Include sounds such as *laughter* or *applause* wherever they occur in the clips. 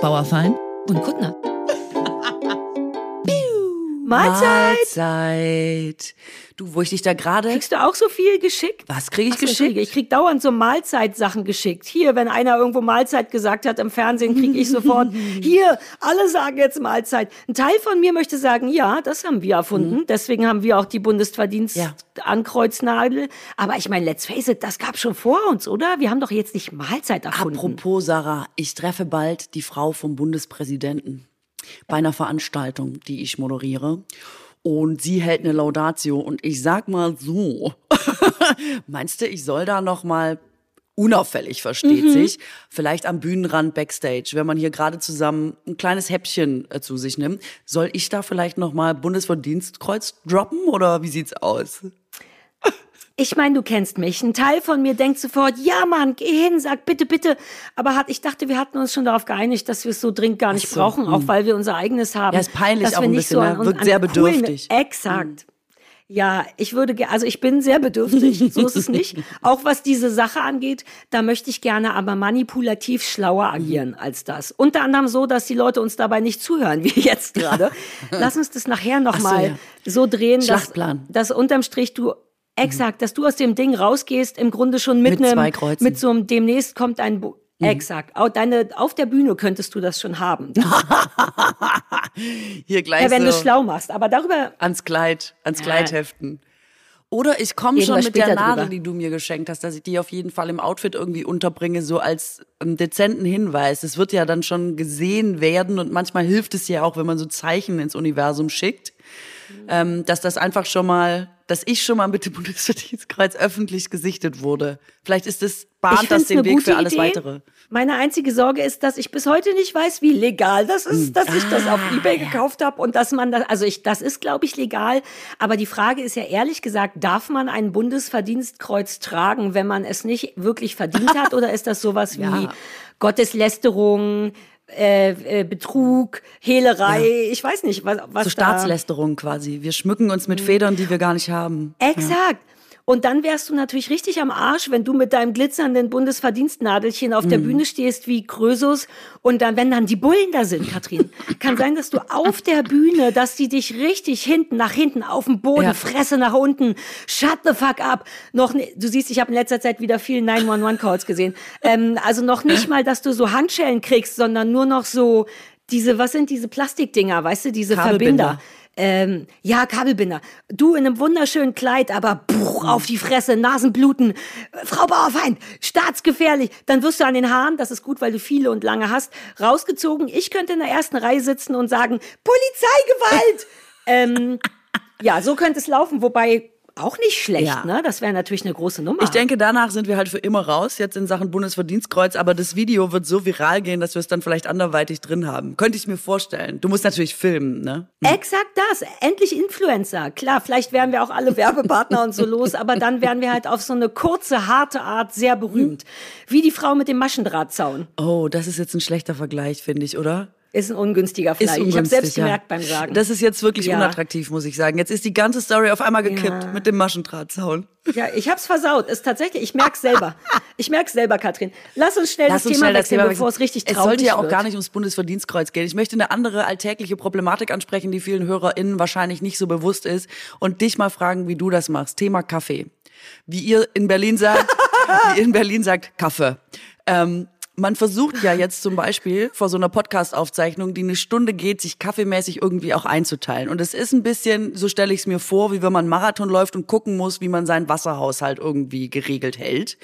Bauerfein und Kuttner. Mahlzeit. Mahlzeit. Du, wo ich dich da gerade. Kriegst du auch so viel geschickt? Was kriege ich Ach geschickt? Ich krieg dauernd so Mahlzeitsachen geschickt. Hier, wenn einer irgendwo Mahlzeit gesagt hat im Fernsehen, kriege ich sofort. *laughs* Hier, alle sagen jetzt Mahlzeit. Ein Teil von mir möchte sagen, ja, das haben wir erfunden. Deswegen haben wir auch die Bundesverdienst Ja. Aber ich meine, let's face it, das gab schon vor uns, oder? Wir haben doch jetzt nicht Mahlzeit erfunden. Apropos, Sarah, ich treffe bald die Frau vom Bundespräsidenten bei einer Veranstaltung, die ich moderiere. Und sie hält eine Laudatio und ich sag mal so, *laughs* meinst du, ich soll da noch mal unauffällig, versteht sich, vielleicht am Bühnenrand backstage, wenn man hier gerade zusammen ein kleines Häppchen äh, zu sich nimmt, soll ich da vielleicht noch mal Bundesverdienstkreuz droppen oder wie sieht's aus? Ich meine, du kennst mich. Ein Teil von mir denkt sofort, ja Mann, geh hin, sag bitte, bitte. Aber hat, ich dachte, wir hatten uns schon darauf geeinigt, dass wir es so dringend gar nicht so, brauchen, auch weil wir unser eigenes haben. Ja, ist peinlich dass auch wir ein nicht bisschen, so ne? an, Wirkt an sehr coolen- bedürftig. Exakt. Ja, ich würde, also ich bin sehr bedürftig, *laughs* so ist es nicht. Auch was diese Sache angeht, da möchte ich gerne aber manipulativ schlauer agieren als das. Unter anderem so, dass die Leute uns dabei nicht zuhören, *laughs* wie jetzt gerade. Lass uns das nachher Ach so, nochmal ja. so drehen, dass, dass unterm Strich du Exakt, dass du aus dem Ding rausgehst, im Grunde schon mit, Mit einem, zwei Kreuzen. mit so einem, demnächst kommt ein, Bu Exakt. Au- Deine, auf der Bühne könntest du das schon haben. *laughs* Hier gleich Ja, wenn du so. schlau machst. Aber darüber, ans Kleid, ans Ja. Kleid heften. Oder ich komme schon mit der Nadel, drüber. die du mir geschenkt hast, dass ich die auf jeden Fall im Outfit irgendwie unterbringe, so als ähm, dezenten Hinweis. Es wird ja dann schon gesehen werden und manchmal hilft es ja auch, wenn man so Zeichen ins Universum schickt, ähm, dass das einfach schon mal, dass ich schon mal mit dem *laughs* Bundesverdienstkreuz öffentlich gesichtet wurde. Vielleicht ist das bahnt das den Weg für alles Idee. weitere. Meine einzige Sorge ist, dass ich bis heute nicht weiß, wie legal das ist, dass ich das auf Ah, eBay gekauft habe und dass man das, also ich, das ist, glaube ich, legal. Aber die Frage ist ja ehrlich gesagt, darf man ein Bundesverdienstkreuz tragen, wenn man es nicht wirklich verdient hat? *laughs* Oder ist das sowas wie Ja. Gotteslästerung, äh, äh, Betrug, Hehlerei? Ich weiß nicht, was, was So da- Staatslästerung quasi. Wir schmücken uns mit Federn, die wir gar nicht haben. Exakt. Und dann wärst du natürlich richtig am Arsch, wenn du mit deinem glitzernden Bundesverdienstnadelchen auf der Mhm. Bühne stehst wie Krösus und dann, wenn dann die Bullen da sind, Katrin, kann sein, dass du auf der Bühne, dass die dich richtig hinten, nach hinten, auf dem Boden, Ja. Fresse nach unten, shut the fuck up. Noch, du siehst, ich habe in letzter Zeit wieder viel 911-Calls gesehen. Ähm, also noch nicht mal, dass du so Handschellen kriegst, sondern nur noch so diese, was sind diese Plastikdinger, weißt du, diese Kabelbinder. Verbinder. Ähm, ja, Kabelbinder. Du in einem wunderschönen Kleid, aber puh, auf die Fresse, Nasenbluten. Äh, Frau Bauerfeind, staatsgefährlich. Dann wirst du an den Haaren, das ist gut, weil du viele und lange hast, rausgezogen. Ich könnte in der ersten Reihe sitzen und sagen, Polizeigewalt! *laughs* ähm, ja, so könnte es laufen, wobei auch nicht schlecht, Ja. ne? Das wäre natürlich eine große Nummer. Ich denke, danach sind wir halt für immer raus, jetzt in Sachen Bundesverdienstkreuz, aber das Video wird so viral gehen, dass wir es dann vielleicht anderweitig drin haben. Könnte ich mir vorstellen. Du musst natürlich filmen, ne? Exakt das. Endlich Influencer. Klar, vielleicht wären wir auch alle Werbepartner und so los, aber dann wären wir halt auf so eine kurze, harte Art sehr berühmt. Wie die Frau mit dem Maschendrahtzaun. Oh, das ist jetzt ein schlechter Vergleich, finde ich, oder? Ist ein ungünstiger Ist Vergleich. Ich habe ungünstig, selbst ja. gemerkt beim Sagen. Das ist jetzt wirklich Ja. unattraktiv, muss ich sagen. Jetzt ist die ganze Story auf einmal gekippt Ja. mit dem Maschendrahtzaun. ja, ich hab's versaut. Ist tatsächlich, ich merk's selber. Ich merk's selber, Katrin. Lass uns schnell Lass das uns Thema schnell das wechseln, Thema bevor wechseln. es richtig Es traurig sollte ja auch wird. gar nicht ums Bundesverdienstkreuz gehen. Ich möchte eine andere alltägliche Problematik ansprechen, die vielen HörerInnen wahrscheinlich nicht so bewusst ist und dich mal fragen, wie du das machst. Thema Kaffee. Wie ihr in Berlin sagt, *laughs* wie ihr in Berlin sagt, Kaffee. Ähm, man versucht ja jetzt zum Beispiel vor so einer Podcast-Aufzeichnung, die eine Stunde geht, sich kaffeemäßig irgendwie auch einzuteilen. Und es ist ein bisschen, so stelle ich es mir vor, wie wenn man Marathon läuft und gucken muss, wie man seinen Wasserhaushalt irgendwie geregelt hält.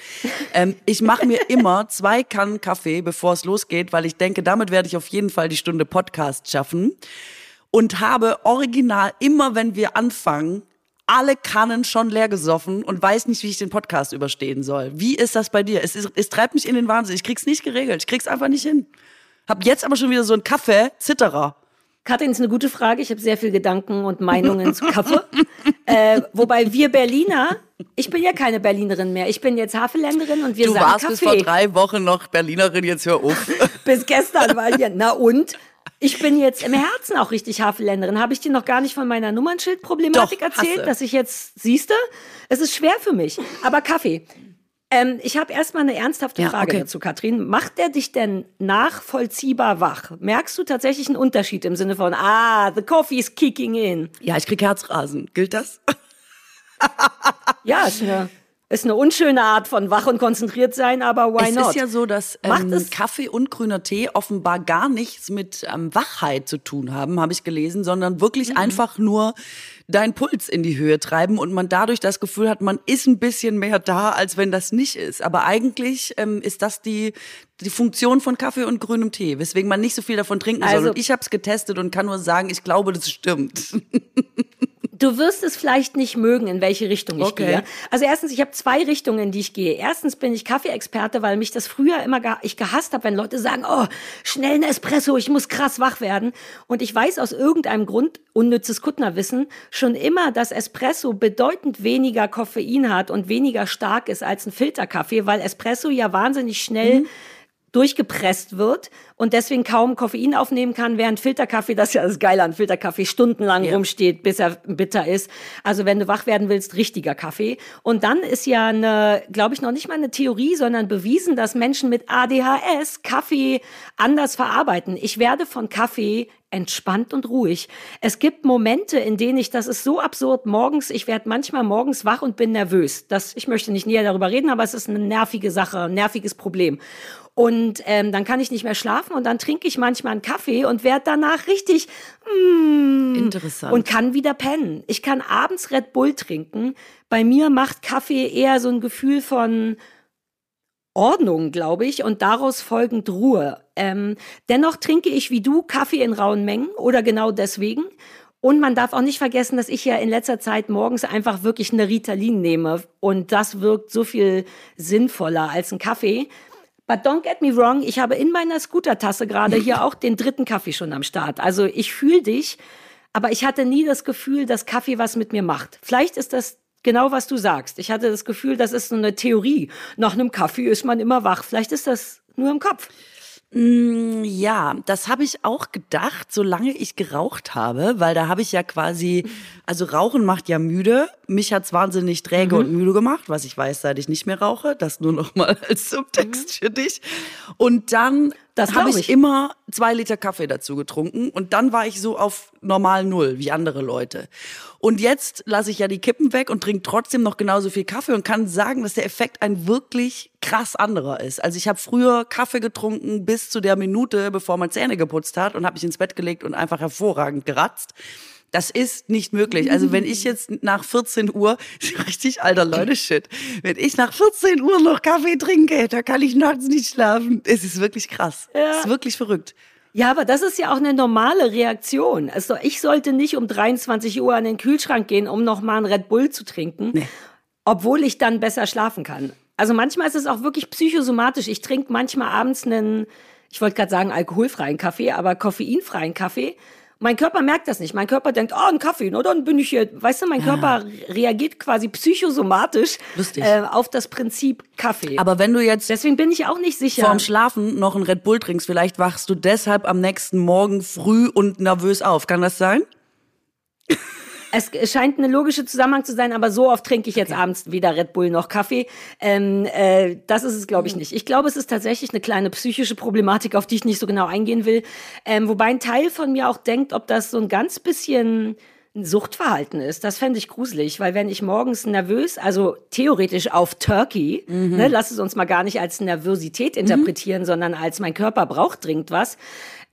Ähm, ich mache mir immer zwei Kannen Kaffee, bevor es losgeht, weil ich denke, damit werde ich auf jeden Fall die Stunde Podcast schaffen. Und habe original immer, wenn wir anfangen, alle Kannen schon leer gesoffen und weiß nicht, wie ich den Podcast überstehen soll. Wie ist das bei dir? Es, ist, es treibt mich in den Wahnsinn. Ich krieg's nicht geregelt. Ich krieg's einfach nicht hin. Hab jetzt aber schon wieder so einen Kaffee, Zitterer. Katrin, ist eine gute Frage. Ich habe sehr viel Gedanken und Meinungen zu Kaffee. *laughs* äh, wobei wir Berliner, ich bin ja keine Berlinerin mehr. Ich bin jetzt Haveländerin und wir Du sagen warst Kaffee. bis vor drei Wochen noch Berlinerin, jetzt hör auf. *laughs* Bis gestern war hier. Na und? Ich bin jetzt im Herzen auch richtig Haveländerin. Habe ich dir noch gar nicht von meiner Nummernschildproblematik erzählt, dass ich jetzt, siehste, es ist schwer für mich. Aber Kaffee. Ähm, ich habe erstmal eine ernsthafte Ja, Frage okay. dazu, Katrin. Macht der dich denn nachvollziehbar wach? Merkst du tatsächlich einen Unterschied im Sinne von, ah, the coffee is kicking in? Ja, ich krieg Herzrasen. Gilt das? Ja, ist eine, ist eine unschöne Art von wach und konzentriert sein, aber why es not? ist ja so, dass ähm, es- Kaffee und grüner Tee offenbar gar nichts mit ähm, Wachheit zu tun haben, habe ich gelesen, sondern wirklich Mhm. einfach nur deinen Puls in die Höhe treiben und man dadurch das Gefühl hat, man ist ein bisschen mehr da, als wenn das nicht ist. Aber eigentlich ähm, ist das die, die Funktion von Kaffee und grünem Tee, weswegen man nicht so viel davon trinken soll. Also- Und ich habe es getestet und kann nur sagen, ich glaube, das stimmt. *laughs* Du wirst es vielleicht nicht mögen, in welche Richtung ich Okay. gehe. Also erstens, ich habe zwei Richtungen, in die ich gehe. Erstens bin ich Kaffeeexperte, weil mich das früher immer ge ich gehasst habe, wenn Leute sagen, oh, schnell ein Espresso, ich muss krass wach werden. Und ich weiß aus irgendeinem Grund, unnützes Kuttnerwissen, schon immer, dass Espresso bedeutend weniger Koffein hat und weniger stark ist als ein Filterkaffee, weil Espresso ja wahnsinnig schnell durchgepresst wird und deswegen kaum Koffein aufnehmen kann, während Filterkaffee, das ist ja das Geile an Filterkaffee, stundenlang Ja. rumsteht, bis er bitter ist. Also wenn du wach werden willst, richtiger Kaffee. Und dann ist ja eine, glaube ich, noch nicht mal eine Theorie, sondern bewiesen, dass Menschen mit ADHS Kaffee anders verarbeiten. Ich werde von Kaffee entspannt und ruhig. Es gibt Momente, in denen ich, das ist so absurd, morgens, ich werde manchmal morgens wach und bin nervös. Das, ich möchte nicht näher darüber reden, aber es ist eine nervige Sache, ein nerviges Problem. Und ähm, dann kann ich nicht mehr schlafen und dann trinke ich manchmal einen Kaffee und werde danach richtig Interessant. und kann wieder pennen. Ich kann abends Red Bull trinken. Bei mir macht Kaffee eher so ein Gefühl von Ordnung, glaube ich, und daraus folgend Ruhe. Ähm, dennoch trinke ich wie du Kaffee in rauen Mengen oder genau deswegen. Und man darf auch nicht vergessen, dass ich ja in letzter Zeit morgens einfach wirklich eine Ritalin nehme. Und das wirkt so viel sinnvoller als ein Kaffee. But don't get me wrong, ich habe in meiner Scootertasse gerade hier auch den dritten Kaffee schon am Start. Also ich fühle dich, aber ich hatte nie das Gefühl, dass Kaffee was mit mir macht. Vielleicht ist das genau, was du sagst. Ich hatte das Gefühl, das ist so eine Theorie. Nach einem Kaffee ist man immer wach. Vielleicht ist das nur im Kopf. Ja, das habe ich auch gedacht, solange ich geraucht habe, weil da habe ich ja quasi, also Rauchen macht ja müde. Mich hat's wahnsinnig träge Mhm. und müde gemacht, was ich weiß, seit ich nicht mehr rauche. Das nur noch mal *laughs* als Subtext für dich. Und dann Mhm. Das habe ich ich. immer zwei Liter Kaffee dazu getrunken und dann war ich so auf normal Null wie andere Leute. Und jetzt lasse ich ja die Kippen weg und trinke trotzdem noch genauso viel Kaffee und kann sagen, dass der Effekt ein wirklich krass anderer ist. Also ich habe früher Kaffee getrunken bis zu der Minute, bevor man Zähne geputzt hat und habe mich ins Bett gelegt und einfach hervorragend geratzt. Das ist nicht möglich. Also wenn ich jetzt nach 14 Uhr, *laughs* richtig alter Leute Shit, wenn ich nach 14 Uhr noch Kaffee trinke, da kann ich nachts nicht schlafen. Es ist wirklich krass. Es ist wirklich verrückt. Ja, aber das ist ja auch eine normale Reaktion. Also ich sollte nicht um 23 Uhr an den Kühlschrank gehen, um noch mal einen Red Bull zu trinken, obwohl ich dann besser schlafen kann. Also manchmal ist es auch wirklich psychosomatisch. Ich trinke manchmal abends einen, ich wollte gerade sagen alkoholfreien Kaffee, aber koffeinfreien Kaffee. Mein Körper merkt das nicht. Mein Körper denkt, oh, ein Kaffee, na dann bin ich hier. Weißt du, mein Körper reagiert quasi psychosomatisch äh, auf das Prinzip Kaffee. Aber wenn du jetzt Deswegen bin ich auch nicht sicher. vorm Schlafen noch einen Red Bull trinkst, vielleicht wachst du deshalb am nächsten Morgen früh und nervös auf. Kann das sein? Es scheint eine logische Zusammenhang zu sein, aber so oft trinke ich jetzt abends weder Red Bull noch Kaffee. Ähm, äh, das ist es, glaube ich, nicht. Ich glaube, es ist tatsächlich eine kleine psychische Problematik, auf die ich nicht so genau eingehen will. Ähm, wobei ein Teil von mir auch denkt, ob das so ein ganz bisschen ein Suchtverhalten ist. Das fände ich gruselig, weil wenn ich morgens nervös, also theoretisch auf Turkey, ne, lass es uns mal gar nicht als Nervosität interpretieren, sondern als mein Körper braucht dringend was,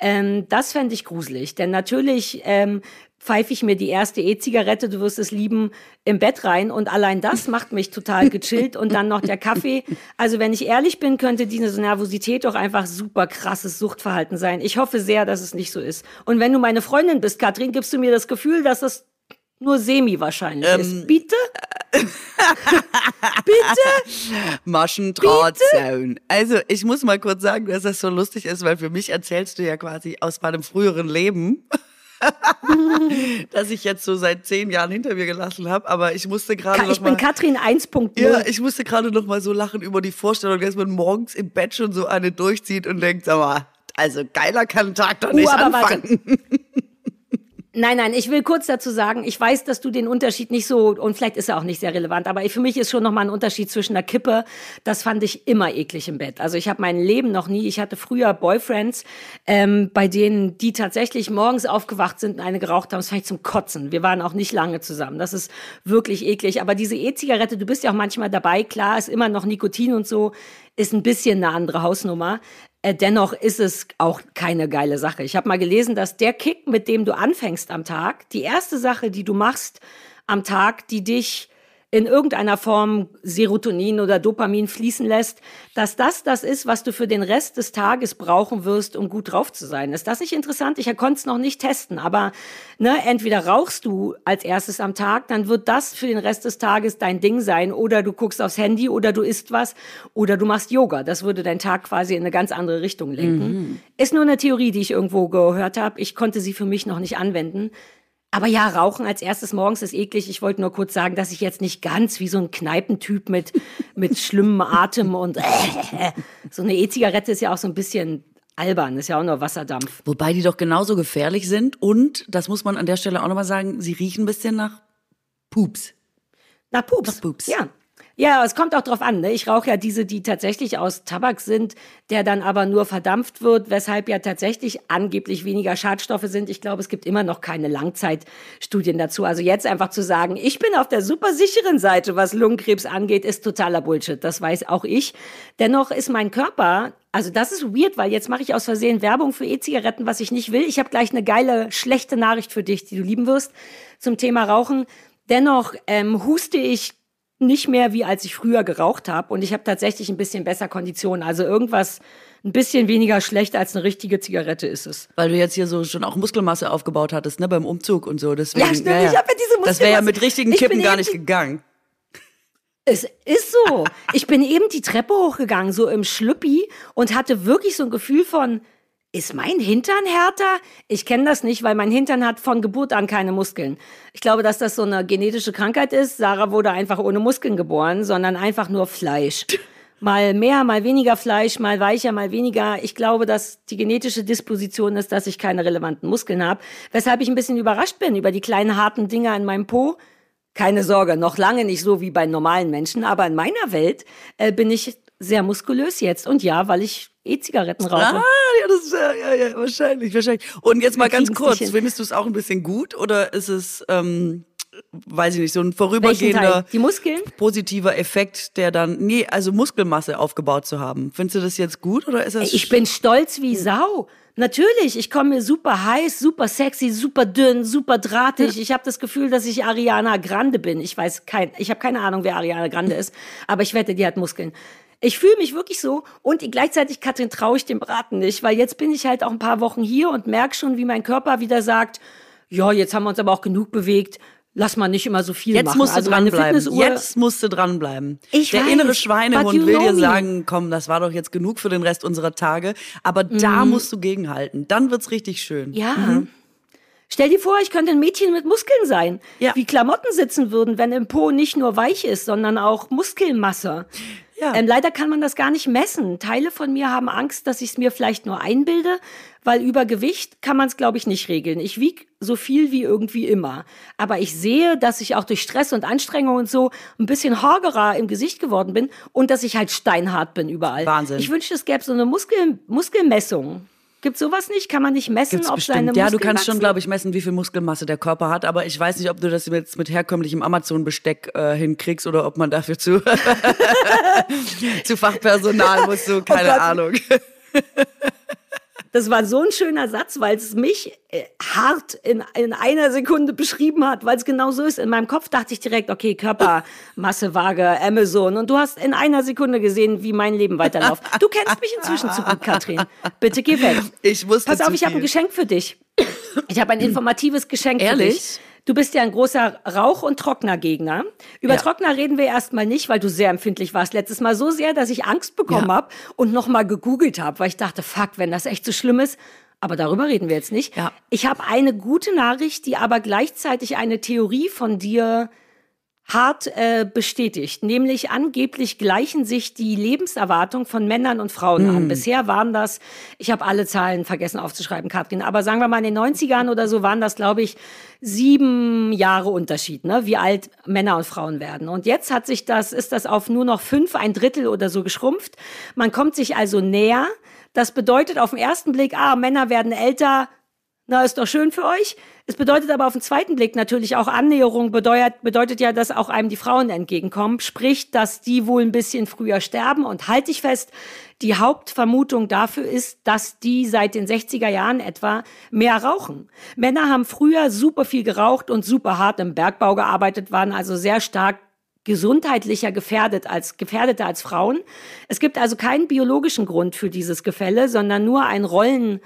ähm, das fände ich gruselig. Denn natürlich ähm, pfeife ich mir die erste E-Zigarette, du wirst es lieben, im Bett rein und allein das *laughs* macht mich total gechillt und dann noch der Kaffee. Also wenn ich ehrlich bin, könnte diese Nervosität doch einfach super krasses Suchtverhalten sein. Ich hoffe sehr, dass es nicht so ist. Und wenn du meine Freundin bist, Katrin, gibst du mir das Gefühl, dass es nur semi-wahrscheinlich ist. Bitte? *laughs* Bitte? Maschendrahtzaun. Also ich muss mal kurz sagen, dass das so lustig ist, weil für mich erzählst du ja quasi aus meinem früheren Leben. *laughs* dass ich jetzt so seit zehn Jahren hinter mir gelassen habe, aber ich musste gerade noch Ich bin mal, Katrin 1.0. ja, ich musste gerade noch mal so lachen über die Vorstellung, dass man morgens im Bett schon so eine durchzieht und denkt, sag mal, also geiler kann ein Tag doch nicht Uh, aber warte. *laughs* Nein, nein, ich will kurz dazu sagen, ich weiß, dass du den Unterschied nicht so, und vielleicht ist er auch nicht sehr relevant, aber für mich ist schon nochmal ein Unterschied zwischen einer Kippe, das fand ich immer eklig im Bett. Also ich habe mein Leben noch nie, ich hatte früher Boyfriends, ähm, bei denen die tatsächlich morgens aufgewacht sind und eine geraucht haben, das fand ich zum Kotzen. Wir waren auch nicht lange zusammen, das ist wirklich eklig. Aber diese E-Zigarette, du bist ja auch manchmal dabei, klar, ist immer noch Nikotin und so, ist ein bisschen eine andere Hausnummer. Äh, dennoch ist es auch keine geile Sache. Ich habe mal gelesen, dass der Kick, mit dem du anfängst am Tag, die erste Sache, die du machst am Tag, die dich in irgendeiner Form Serotonin oder Dopamin fließen lässt, dass das das ist, was du für den Rest des Tages brauchen wirst, um gut drauf zu sein. Ist das nicht interessant? Ich konnte es noch nicht testen, aber ne, entweder rauchst du als erstes am Tag, dann wird das für den Rest des Tages dein Ding sein, oder du guckst aufs Handy, oder du isst was, oder du machst Yoga. Das würde deinen Tag quasi in eine ganz andere Richtung lenken. Mhm. Ist nur eine Theorie, die ich irgendwo gehört habe. Ich konnte sie für mich noch nicht anwenden. Aber ja, Rauchen als erstes morgens ist eklig. Ich wollte nur kurz sagen, dass ich jetzt nicht ganz wie so ein Kneipentyp mit, mit schlimmem Atem und äh, *laughs* so eine E-Zigarette ist ja auch so ein bisschen albern, ist ja auch nur Wasserdampf. Wobei die doch genauso gefährlich sind und, das muss man an der Stelle auch nochmal sagen, sie riechen ein bisschen nach Pups. Nach Pups. Nach Pups. Ja. Ja, es kommt auch drauf an. Ne? Ich rauche ja diese, die tatsächlich aus Tabak sind, der dann aber nur verdampft wird, weshalb ja tatsächlich angeblich weniger Schadstoffe sind. Ich glaube, es gibt immer noch keine Langzeitstudien dazu. Also jetzt einfach zu sagen, ich bin auf der super sicheren Seite, was Lungenkrebs angeht, ist totaler Bullshit. Das weiß auch ich. Dennoch ist mein Körper also das ist weird, weil jetzt mache ich aus Versehen Werbung für E-Zigaretten, was ich nicht will. Ich habe gleich eine geile, schlechte Nachricht für dich, die du lieben wirst, zum Thema Rauchen. Dennoch ähm, huste ich nicht mehr wie als ich früher geraucht habe und ich habe tatsächlich ein bisschen besser Konditionen. Also irgendwas ein bisschen weniger schlecht als eine richtige Zigarette ist es. Weil du jetzt hier so schon auch Muskelmasse aufgebaut hattest, ne, beim Umzug und so. Deswegen, ja, stimmt, ja, ich habe ja diese Muskelmasse. Das wäre ja mit richtigen Kippen gar nicht gegangen. Es ist so. Ich bin eben die Treppe hochgegangen, so im Schlüppi und hatte wirklich so ein Gefühl von, ist mein Hintern härter? Ich kenne das nicht, weil mein Hintern hat von Geburt an keine Muskeln. Ich glaube, dass das so eine genetische Krankheit ist. Sarah wurde einfach ohne Muskeln geboren, sondern einfach nur Fleisch. Mal mehr, mal weniger Fleisch, mal weicher, mal weniger. Ich glaube, dass die genetische Disposition ist, dass ich keine relevanten Muskeln habe. Weshalb ich ein bisschen überrascht bin über die kleinen harten Dinger in meinem Po. Keine Sorge, noch lange nicht so wie bei normalen Menschen, aber in meiner Welt äh, bin ich sehr muskulös jetzt. Und ja, weil ich E-Zigaretten rauche. Ah, ja, das ist ja, ja, ja, wahrscheinlich, wahrscheinlich. Und jetzt mal ganz kurz, findest du es auch ein bisschen gut oder ist es, ähm, weiß ich nicht, so ein vorübergehender, die Muskeln? positiver Effekt, der dann, nee, also Muskelmasse aufgebaut zu haben. Findest du das jetzt gut oder ist das? Ich bin stolz wie Sau. Natürlich, ich komme mir super heiß, super sexy, super dünn, super drahtig. Ich habe das Gefühl, dass ich Ariana Grande bin. Ich weiß kein, ich habe keine Ahnung, wer Ariana Grande ist, aber ich wette, die hat Muskeln. Ich fühle mich wirklich so und gleichzeitig, Katrin, traue ich dem Braten nicht, weil jetzt bin ich halt auch ein paar Wochen hier und merke schon, wie mein Körper wieder sagt, ja, jetzt haben wir uns aber auch genug bewegt, lass mal nicht immer so viel jetzt machen. Musst du also dranbleiben. Jetzt musst du dranbleiben. Ich Der weiß, innere Schweinehund will dir sagen, komm, das war doch jetzt genug für den Rest unserer Tage. Aber mhm. da musst du gegenhalten. Dann wird's richtig schön. Ja. Mhm. Stell dir vor, ich könnte ein Mädchen mit Muskeln sein. Ja. Wie Klamotten sitzen würden, wenn im Po nicht nur weich ist, sondern auch Muskelmasse. Ja. Ähm, leider kann man das gar nicht messen. Teile von mir haben Angst, dass ich es mir vielleicht nur einbilde, weil über Gewicht kann man es, glaube ich, nicht regeln. Ich wiege so viel wie irgendwie immer. Aber ich sehe, dass ich auch durch Stress und Anstrengung und so ein bisschen hagerer im Gesicht geworden bin und dass ich halt steinhart bin überall. Wahnsinn. Ich wünschte, es gäbe so eine Muskel Muskelmessung. Gibt sowas nicht? Kann man nicht messen, Gibt's ob bestimmt. seine Muskeln Ja, du kannst schon, glaube ich, messen, wie viel Muskelmasse der Körper hat. Aber ich weiß nicht, ob du das jetzt mit herkömmlichem Amazon-Besteck äh, hinkriegst oder ob man dafür zu, *laughs* zu Fachpersonal muss. So, keine oh Ahnung. *laughs* Das war so ein schöner Satz, weil es mich äh, hart in, in einer Sekunde beschrieben hat, weil es genau so ist. In meinem Kopf dachte ich direkt, okay, Körpermasse, Waage, Amazon. Und du hast in einer Sekunde gesehen, wie mein Leben weiterläuft. Du kennst mich inzwischen zu gut, Katrin. Bitte geh weg. Ich wusste Pass auf, ich habe ein Geschenk für dich. Ich habe ein *clears throat* informatives Geschenk Ehrlich? für dich. Du bist ja ein großer Rauch- und Trocknergegner. Über ja. Trockner reden wir erstmal nicht, weil du sehr empfindlich warst letztes Mal. So sehr, dass ich Angst bekommen ja. habe und nochmal gegoogelt habe, weil ich dachte, fuck, wenn das echt so schlimm ist. Aber darüber reden wir jetzt nicht. Ja. Ich habe eine gute Nachricht, die aber gleichzeitig eine Theorie von dir hart äh, bestätigt. Nämlich angeblich gleichen sich die Lebenserwartung von Männern und Frauen Hm. an. Bisher waren das, ich habe alle Zahlen vergessen aufzuschreiben, Katrin, aber sagen wir mal in den 90ern oder so waren das, glaube ich, sieben Jahre Unterschied, ne? wie alt Männer und Frauen werden. Und jetzt hat sich das, ist das auf nur noch fünf, ein Drittel oder so geschrumpft. Man kommt sich also näher. Das bedeutet auf den ersten Blick, ah, Männer werden älter, na, ist doch schön für euch. Es bedeutet aber auf den zweiten Blick natürlich auch Annäherung, bedeutet, bedeutet ja, dass auch einem die Frauen entgegenkommen. Sprich, dass die wohl ein bisschen früher sterben. Und halte ich fest, die Hauptvermutung dafür ist, dass die seit den 60er Jahren etwa mehr rauchen. Männer haben früher super viel geraucht und super hart im Bergbau gearbeitet, waren also sehr stark gesundheitlicher gefährdet als gefährdeter als Frauen. Es gibt also keinen biologischen Grund für dieses Gefälle, sondern nur ein Rollen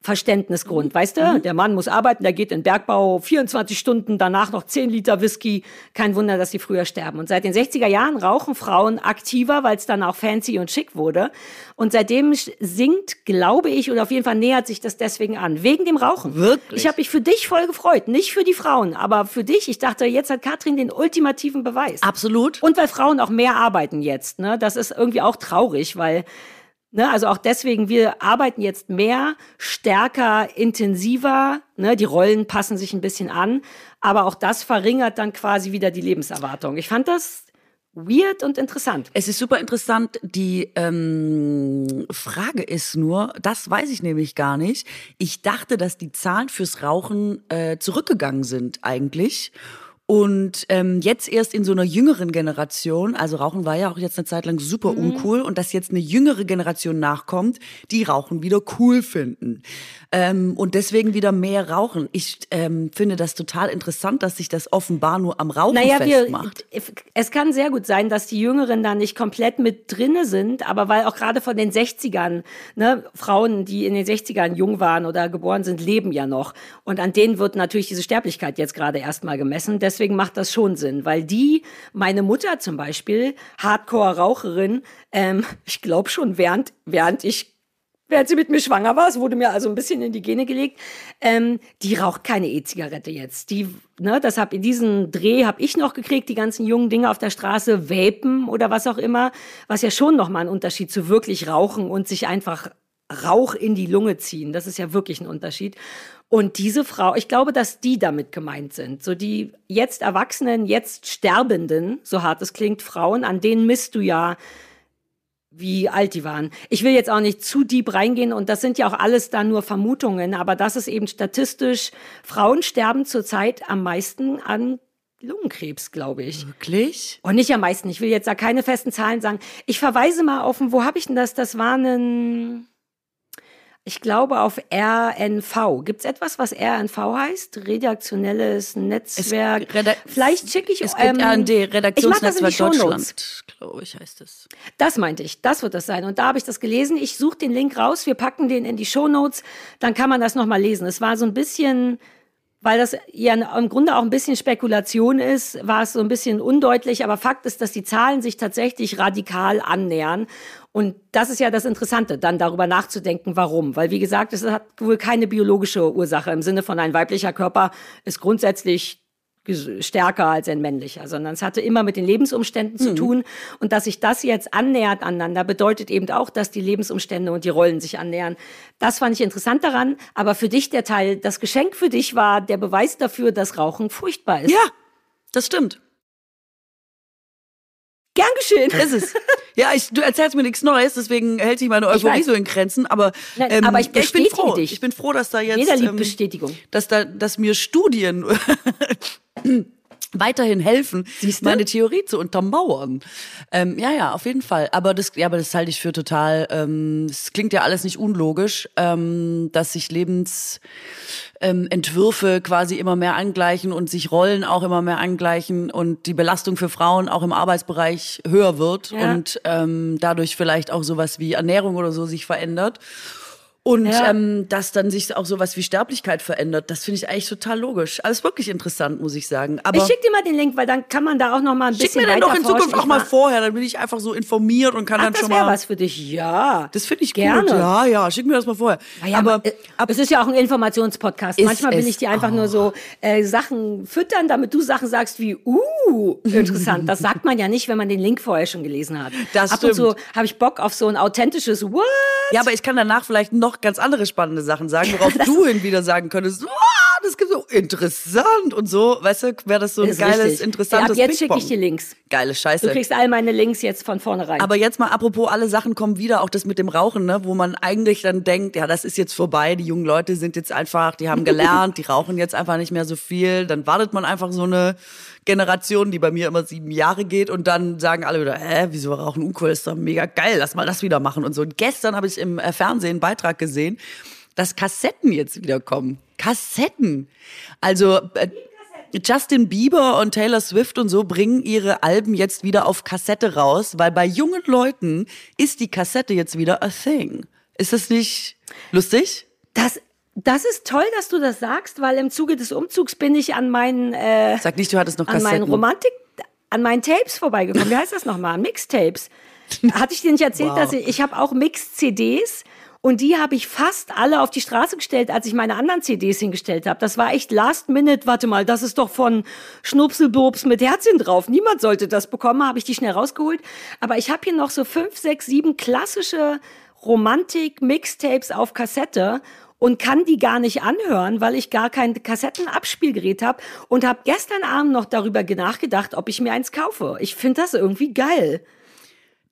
Verständnisgrund, weißt du? Der Mann muss arbeiten, der geht in den Bergbau 24 Stunden, danach noch 10 Liter Whisky. Kein Wunder, dass sie früher sterben. Und seit den 60er Jahren rauchen Frauen aktiver, weil es dann auch fancy und schick wurde. Und seitdem sinkt, glaube ich, oder auf jeden Fall nähert sich das deswegen an. Wegen dem Rauchen. Wirklich? Ich habe mich für dich voll gefreut. Nicht für die Frauen, aber für dich. Ich dachte, jetzt hat Katrin den ultimativen Beweis. Absolut. Und weil Frauen auch mehr arbeiten jetzt. Ne? Das ist irgendwie auch traurig, weil, ne, also auch deswegen, wir arbeiten jetzt mehr, stärker, intensiver. Ne? Die Rollen passen sich ein bisschen an. Aber auch das verringert dann quasi wieder die Lebenserwartung. Ich fand das weird und interessant. Es ist super interessant. Die ähm, Frage ist nur, das weiß ich nämlich gar nicht. Ich dachte, dass die Zahlen fürs Rauchen äh, zurückgegangen sind eigentlich. Und ähm, jetzt erst in so einer jüngeren Generation, also Rauchen war ja auch jetzt eine Zeit lang super uncool und dass jetzt eine jüngere Generation nachkommt, die Rauchen wieder cool finden ähm, und deswegen wieder mehr rauchen. Ich ähm, finde das total interessant, dass sich das offenbar nur am Rauchen Naja, wir, festmacht. es kann sehr gut sein, dass die Jüngeren da nicht komplett mit drinne sind, aber weil auch gerade von den 60ern, ne, Frauen, die in den 60ern jung waren oder geboren sind, leben ja noch. Und an denen wird natürlich diese Sterblichkeit jetzt gerade erstmal gemessen. Deswegen macht das schon Sinn, weil die, meine Mutter zum Beispiel, Hardcore-Raucherin, ähm, ich glaube schon, während, während ich während sie mit mir schwanger war, es wurde mir also ein bisschen in die Gene gelegt, ähm, die raucht keine E-Zigarette jetzt. Die, ne, das hab diesen Dreh habe ich noch gekriegt, die ganzen jungen Dinge auf der Straße, Vapen oder was auch immer, was ja schon nochmal ein Unterschied zu wirklich rauchen und sich einfach Rauch in die Lunge ziehen. Das ist ja wirklich ein Unterschied. Und diese Frau, ich glaube, dass die damit gemeint sind. So die jetzt Erwachsenen, jetzt Sterbenden, so hart es klingt, Frauen, an denen misst du ja, wie alt die waren. Ich will jetzt auch nicht zu deep reingehen und das sind ja auch alles dann nur Vermutungen, aber das ist eben statistisch, Frauen sterben zurzeit am meisten an Lungenkrebs, glaube ich. Wirklich? Und nicht am meisten, ich will jetzt da keine festen Zahlen sagen. Ich verweise mal auf, wo habe ich denn das? Das war ein, ich glaube auf RNV. Gibt's etwas, was RNV heißt? Redaktionelles Netzwerk. Reda- Vielleicht schicke ich Es gibt ähm, RND, das in Redaktionsnetzwerk. Deutschland, glaube ich, heißt es. Das meinte ich, das wird das sein. Und da habe ich das gelesen. Ich suche den Link raus, wir packen den in die Shownotes, dann kann man das nochmal lesen. Es war so ein bisschen, weil das ja im Grunde auch ein bisschen Spekulation ist, war es so ein bisschen undeutlich, aber Fakt ist, dass die Zahlen sich tatsächlich radikal annähern. Und das ist ja das Interessante, dann darüber nachzudenken, warum. Weil, wie gesagt, es hat wohl keine biologische Ursache im Sinne von ein weiblicher Körper ist grundsätzlich stärker als ein männlicher, sondern es hatte immer mit den Lebensumständen zu tun. Und dass sich das jetzt annähert aneinander, bedeutet eben auch, dass die Lebensumstände und die Rollen sich annähern. Das fand ich interessant daran. Aber für dich der Teil, das Geschenk für dich war der Beweis dafür, dass Rauchen furchtbar ist. Ja, das stimmt. Gern geschehen. Ist es. Ja, ich, du erzählst mir nichts Neues, deswegen hält sich meine Euphorie so in Grenzen. Aber, Nein, ähm, aber ich ja, bin froh. dich. Ich bin froh, dass da jetzt, Jeder liebt ähm, Bestätigung. dass da, dass mir Studien *laughs* weiterhin helfen, Siehste? meine Theorie zu untermauern. Ähm, ja, ja, auf jeden Fall. Aber das, ja, aber das halte ich für total. Ähm, es klingt ja alles nicht unlogisch, ähm, dass sich Lebensentwürfe ähm, quasi immer mehr angleichen und sich Rollen auch immer mehr angleichen und die Belastung für Frauen auch im Arbeitsbereich höher wird Ja. und ähm, dadurch vielleicht auch sowas wie Ernährung oder so sich verändert. Und Ja. ähm, dass dann sich auch sowas wie Sterblichkeit verändert, das finde ich eigentlich total logisch. Alles wirklich interessant, muss ich sagen. Aber Ich schicke dir mal den Link, weil dann kann man da auch noch mal ein schick bisschen mir den doch in. Zukunft auch mal vorher, dann bin ich einfach so informiert und kann Ach, dann das schon wäre mal. was für dich. Ja. Das finde ich Gerne. gut. Ja, ja, schick mir das mal vorher. Ja, aber aber ab, es ist ja auch ein Informationspodcast. Manchmal will ich dir einfach nur so äh, Sachen füttern, damit du Sachen sagst wie, uh, interessant. Das sagt man ja nicht, wenn man den Link vorher schon gelesen hat. Das Ab und zu stimmt. habe ich Bock auf so ein authentisches What? ja, aber ich kann danach vielleicht noch ganz andere spannende Sachen sagen, worauf *laughs* du hin wieder sagen könntest, das gibt so interessant und so, weißt du, wäre das so ein Ist geiles, richtig. interessantes Ja, ab jetzt schicke ich dir Links. Geile Du Scheiße. kriegst all meine Links jetzt von vornherein. Aber jetzt mal apropos, alle Sachen kommen wieder, auch das mit dem Rauchen, ne, wo man eigentlich dann denkt, ja, das ist jetzt vorbei, die jungen Leute sind jetzt einfach, die haben *laughs* gelernt, die rauchen jetzt einfach nicht mehr so viel, dann wartet man einfach so eine Generation, die bei mir immer sieben Jahre geht und dann sagen alle wieder, hä, wieso rauchen uncool, ist doch mega geil, lass mal das wieder machen und so. Und gestern habe ich im äh, Fernsehen einen Beitrag gesehen, dass Kassetten jetzt wieder kommen. Kassetten. Also äh, Justin Bieber und Taylor Swift und so bringen ihre Alben jetzt wieder auf Kassette raus, weil bei jungen Leuten ist die Kassette jetzt wieder a thing. Ist das nicht lustig? das, das ist toll, dass du das sagst, weil im Zuge des Umzugs bin ich an meinen, äh, Sag nicht, du hattest noch an meinen Kassetten. Romantik, an meinen Tapes vorbeigekommen. Wie heißt das nochmal? Mixtapes. Hatte ich dir nicht erzählt, Wow. dass ich, ich habe auch Mix-CDs und die habe ich fast alle auf die Straße gestellt, als ich meine anderen CDs hingestellt habe. Das war echt last minute. Warte mal, das ist doch von Schnupselbobs mit Herzchen drauf. Niemand sollte das bekommen. Habe ich die schnell rausgeholt. Aber ich habe hier noch so fünf, sechs, sieben klassische Romantik-Mixtapes auf Kassette und kann die gar nicht anhören, weil ich gar kein Kassettenabspielgerät habe und habe gestern Abend noch darüber nachgedacht, ob ich mir eins kaufe. Ich finde das irgendwie geil.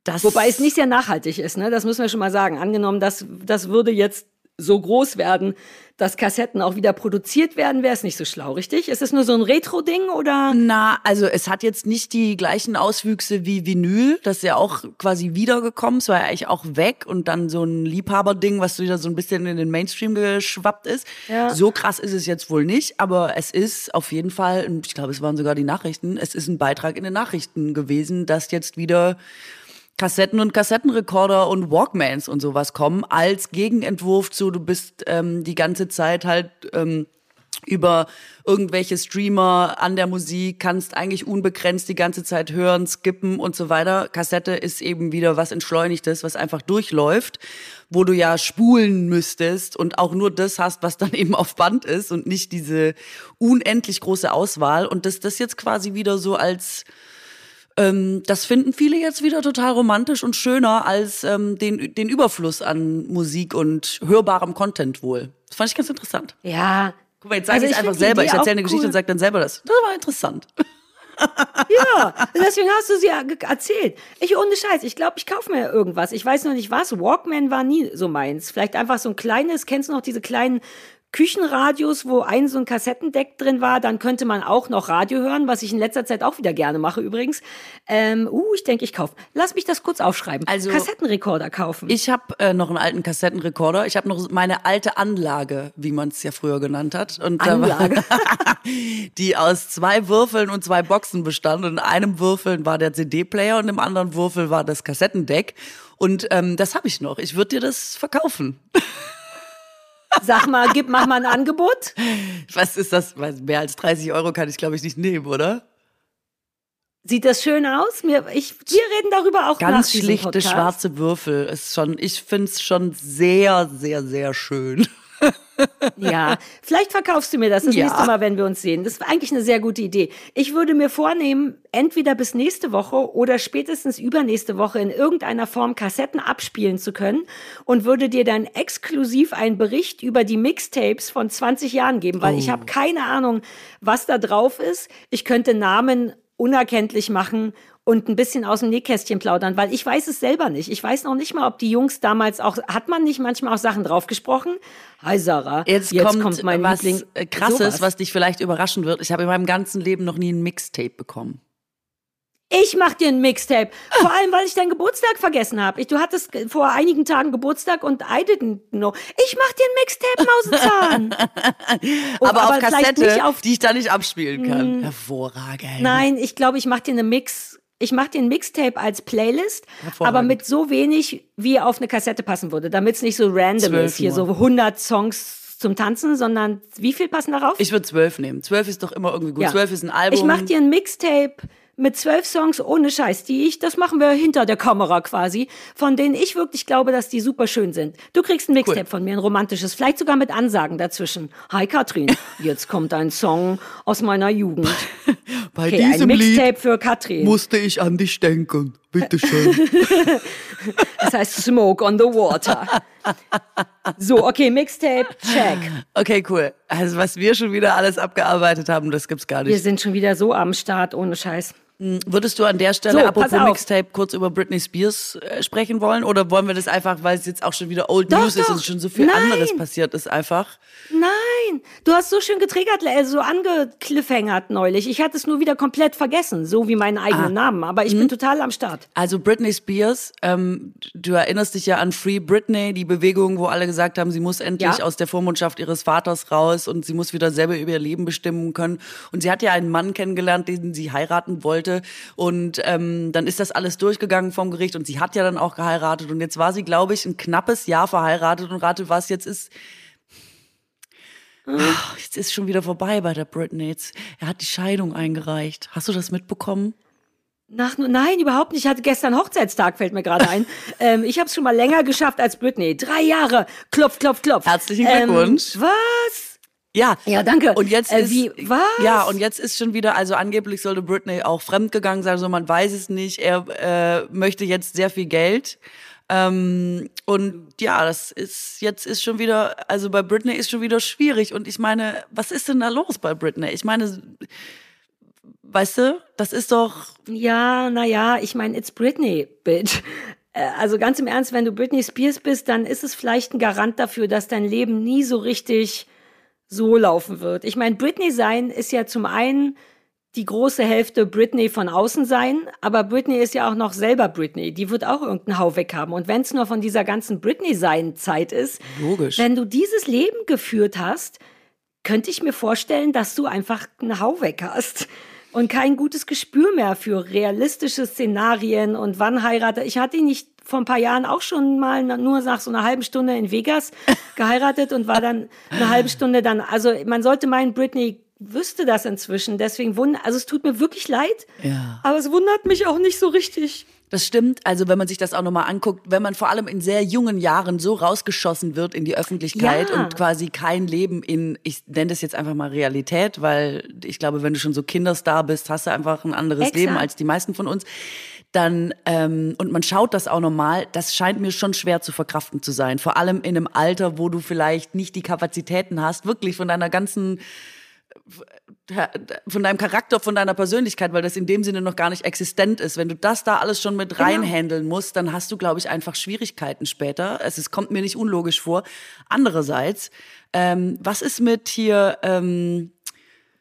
Das Wobei es nicht sehr nachhaltig ist, ne? Das müssen wir schon mal sagen. Angenommen, das, das würde jetzt so groß werden, dass Kassetten auch wieder produziert werden, wäre es nicht so schlau, richtig? Ist es nur so ein Retro-Ding oder? Na, also es hat jetzt nicht die gleichen Auswüchse wie Vinyl. Das ist ja auch quasi wiedergekommen. Es war ja eigentlich auch weg und dann so ein Liebhaberding, was wieder so ein bisschen in den Mainstream geschwappt ist. Ja. So krass ist es jetzt wohl nicht, aber es ist auf jeden Fall, und ich glaube, es waren sogar die Nachrichten, es ist ein Beitrag in den Nachrichten gewesen, dass jetzt wieder Kassetten und Kassettenrekorder und Walkmans und sowas kommen als Gegenentwurf zu, du bist ähm, die ganze Zeit halt ähm, über irgendwelche Streamer an der Musik, kannst eigentlich unbegrenzt die ganze Zeit hören, skippen und so weiter. Kassette ist eben wieder was Entschleunigtes, was einfach durchläuft, wo du ja spulen müsstest und auch nur das hast, was dann *laughs* eben auf Band ist und nicht diese unendlich große Auswahl. Und dass das jetzt quasi wieder so als ähm, das finden viele jetzt wieder total romantisch und schöner als ähm, den, den Überfluss an Musik und hörbarem Content wohl. Das fand ich ganz interessant. Ja. Guck mal, jetzt sage Also ich ich einfach selber. Ich erzähle eine Geschichte cool. und sage dann selber das. Das war interessant. Ja, deswegen hast du sie ja erzählt. Ich ohne Scheiß, ich glaube, ich kaufe mir irgendwas. Ich weiß noch nicht was. Walkman war nie so meins. Vielleicht einfach so ein kleines, kennst du noch diese kleinen Küchenradios, wo ein so ein Kassettendeck drin war, dann könnte man auch noch Radio hören, was ich in letzter Zeit auch wieder gerne mache übrigens. Ähm, uh, ich denke, ich kaufe. Lass mich das kurz aufschreiben. Also- Kassettenrekorder kaufen. Ich habe äh, noch einen alten Kassettenrekorder. Ich habe noch meine alte Anlage, wie man es ja früher genannt hat. Und Anlage. *laughs* die aus zwei Würfeln und zwei Boxen bestand. Und in einem Würfel war der CD-Player und im anderen Würfel war das Kassettendeck. Und ähm, das habe ich noch. Ich würde dir das verkaufen. *laughs* Sag mal, gib, mach mal ein Angebot. Was ist das? Mehr als 30 Euro kann ich, glaube ich, nicht nehmen, oder? Sieht das schön aus? Mir, ich, wir reden darüber auch Ganz schlichte schwarze Würfel ist schon, ich find's schon sehr, sehr, sehr schön. Ja, vielleicht verkaufst du mir das das Ja. nächste Mal, wenn wir uns sehen. Das ist eigentlich eine sehr gute Idee. Ich würde mir vornehmen, entweder bis nächste Woche oder spätestens übernächste Woche in irgendeiner Form Kassetten abspielen zu können und würde dir dann exklusiv einen Bericht über die Mixtapes von 20 Jahren geben, weil ich habe keine Ahnung, was da drauf ist. Ich könnte Namen unerkenntlich machen und ein bisschen aus dem Nähkästchen plaudern, weil ich weiß es selber nicht. Ich weiß noch nicht mal, ob die Jungs damals auch, hat man nicht manchmal auch Sachen drauf gesprochen? Hi Sarah, Jetzt, kommt, mein was Liebling. äh, krasses, Sowas. was dich vielleicht überraschen wird. Ich habe in meinem ganzen Leben noch nie ein Mixtape bekommen. Ich mach dir ein Mixtape. Vor allem, weil ich deinen Geburtstag vergessen habe. Du hattest vor einigen Tagen Geburtstag und I didn't know. Ich mach dir ein Mixtape, Mausezahn. *laughs* Oh, aber, auf Kassette, auf- die ich da nicht abspielen kann. Hervorragend. Nein, ich glaube, ich mach dir eine Mix Ich mache den Mixtape als Playlist, aber mit so wenig, wie auf eine Kassette passen würde, damit es nicht so random ist. Hier so 100 Songs zum Tanzen, sondern wie viel passen darauf? Ich würde zwölf nehmen. Zwölf ist doch immer irgendwie gut. Ja. Zwölf ist ein Album. Ich mache dir ein Mixtape mit zwölf Songs ohne Scheiß, die ich, das machen wir hinter der Kamera quasi, von denen ich wirklich glaube, dass die super schön sind. Du kriegst ein Mixtape Cool. von mir, ein romantisches, vielleicht sogar mit Ansagen dazwischen. Hi Katrin, *laughs* jetzt kommt ein Song aus meiner Jugend. *laughs* Bei Okay, ein diesem Mixtape Lied für Katrin. musste ich an dich denken. Bitteschön. *laughs* Das heißt Smoke on the Water. So, okay, Mixtape, check. okay, cool. Also was wir schon wieder alles abgearbeitet haben, das gibt's gar Wir nicht. sind schon wieder so am Start, ohne Scheiß. Würdest du an der Stelle, So, apropos. Mixtape, kurz über Britney Spears äh, sprechen wollen? Oder wollen wir das einfach, weil es jetzt auch schon wieder Old Doch, News ist doch. und schon so viel Nein. anderes passiert ist einfach? Nein, du hast so schön getriggert, äh, so angekliffhängert neulich. Ich hatte es nur wieder komplett vergessen, so wie meinen eigenen Namen. Aber ich bin total am Start. Also Britney Spears, ähm, du erinnerst dich ja an Free Britney, die Bewegung, wo alle gesagt haben, sie muss endlich Ja. aus der Vormundschaft ihres Vaters raus und sie muss wieder selber über ihr Leben bestimmen können. Und sie hat ja einen Mann kennengelernt, den sie heiraten wollte. Und ähm, dann ist das alles durchgegangen vom Gericht und sie hat ja dann auch geheiratet. Und jetzt war sie, glaube ich, ein knappes Jahr verheiratet und rate, was jetzt ist. Ach, Jetzt ist schon wieder vorbei bei der Britney. Jetzt, er hat die Scheidung eingereicht. Hast du das mitbekommen? Nach, nein, überhaupt nicht. Ich hatte gestern Hochzeitstag, fällt mir gerade ein. *laughs* ähm, ich habe es schon mal länger geschafft als Britney. Drei Jahre. Klopf, klopf, klopf. Herzlichen Glückwunsch. Ähm, was? Ja. Ja, danke. Und jetzt Äh, ist wie- was? ja und jetzt ist schon wieder also angeblich sollte Britney auch fremdgegangen sein, so man weiß es nicht. Er äh, möchte jetzt sehr viel Geld. Ähm, und ja, das ist jetzt ist schon wieder also bei Britney ist schon wieder schwierig und ich meine, was ist denn da los bei Britney? Ich meine, weißt du, das ist doch Ja, naja, ich meine, it's Britney, bitch. Äh, Also ganz im Ernst, wenn du Britney Spears bist, dann ist es vielleicht ein Garant dafür, dass dein Leben nie so richtig so laufen wird. Ich meine, Britney sein ist ja zum einen die große Hälfte Britney von außen sein, aber Britney ist ja auch noch selber Britney. Die wird auch irgendeinen Hau weg haben. Und wenn es nur von dieser ganzen Britney-Sein-Zeit ist, Logisch. wenn du dieses Leben geführt hast, könnte ich mir vorstellen, dass du einfach einen Hau weg hast und kein gutes Gespür mehr für realistische Szenarien und wann heirate. Ich hatte nicht vor ein paar Jahren auch schon mal nur nach so einer halben Stunde in Vegas geheiratet und war dann eine halbe Stunde dann, also man sollte meinen, Britney wüsste das inzwischen, deswegen wundert, also es tut mir wirklich leid, Ja. aber es wundert mich auch nicht so richtig. Das stimmt. Also wenn man sich das auch nochmal anguckt, wenn man vor allem in sehr jungen Jahren so rausgeschossen wird in die Öffentlichkeit Ja. und quasi kein Leben in, ich nenne das jetzt einfach mal Realität, weil ich glaube, wenn du schon so Kinderstar bist, hast du einfach ein anderes Exakt. Leben als die meisten von uns. Dann, ähm, und man schaut das auch nochmal, das scheint mir schon schwer zu verkraften zu sein. Vor allem in einem Alter, wo du vielleicht nicht die Kapazitäten hast, wirklich von deiner ganzen von deinem Charakter, von deiner Persönlichkeit, weil das in dem Sinne noch gar nicht existent ist. Wenn du das da alles schon mit reinhandeln musst, dann hast du, glaube ich, einfach Schwierigkeiten später. Es ist, kommt mir nicht unlogisch vor. Andererseits, ähm, was ist mit hier, ähm,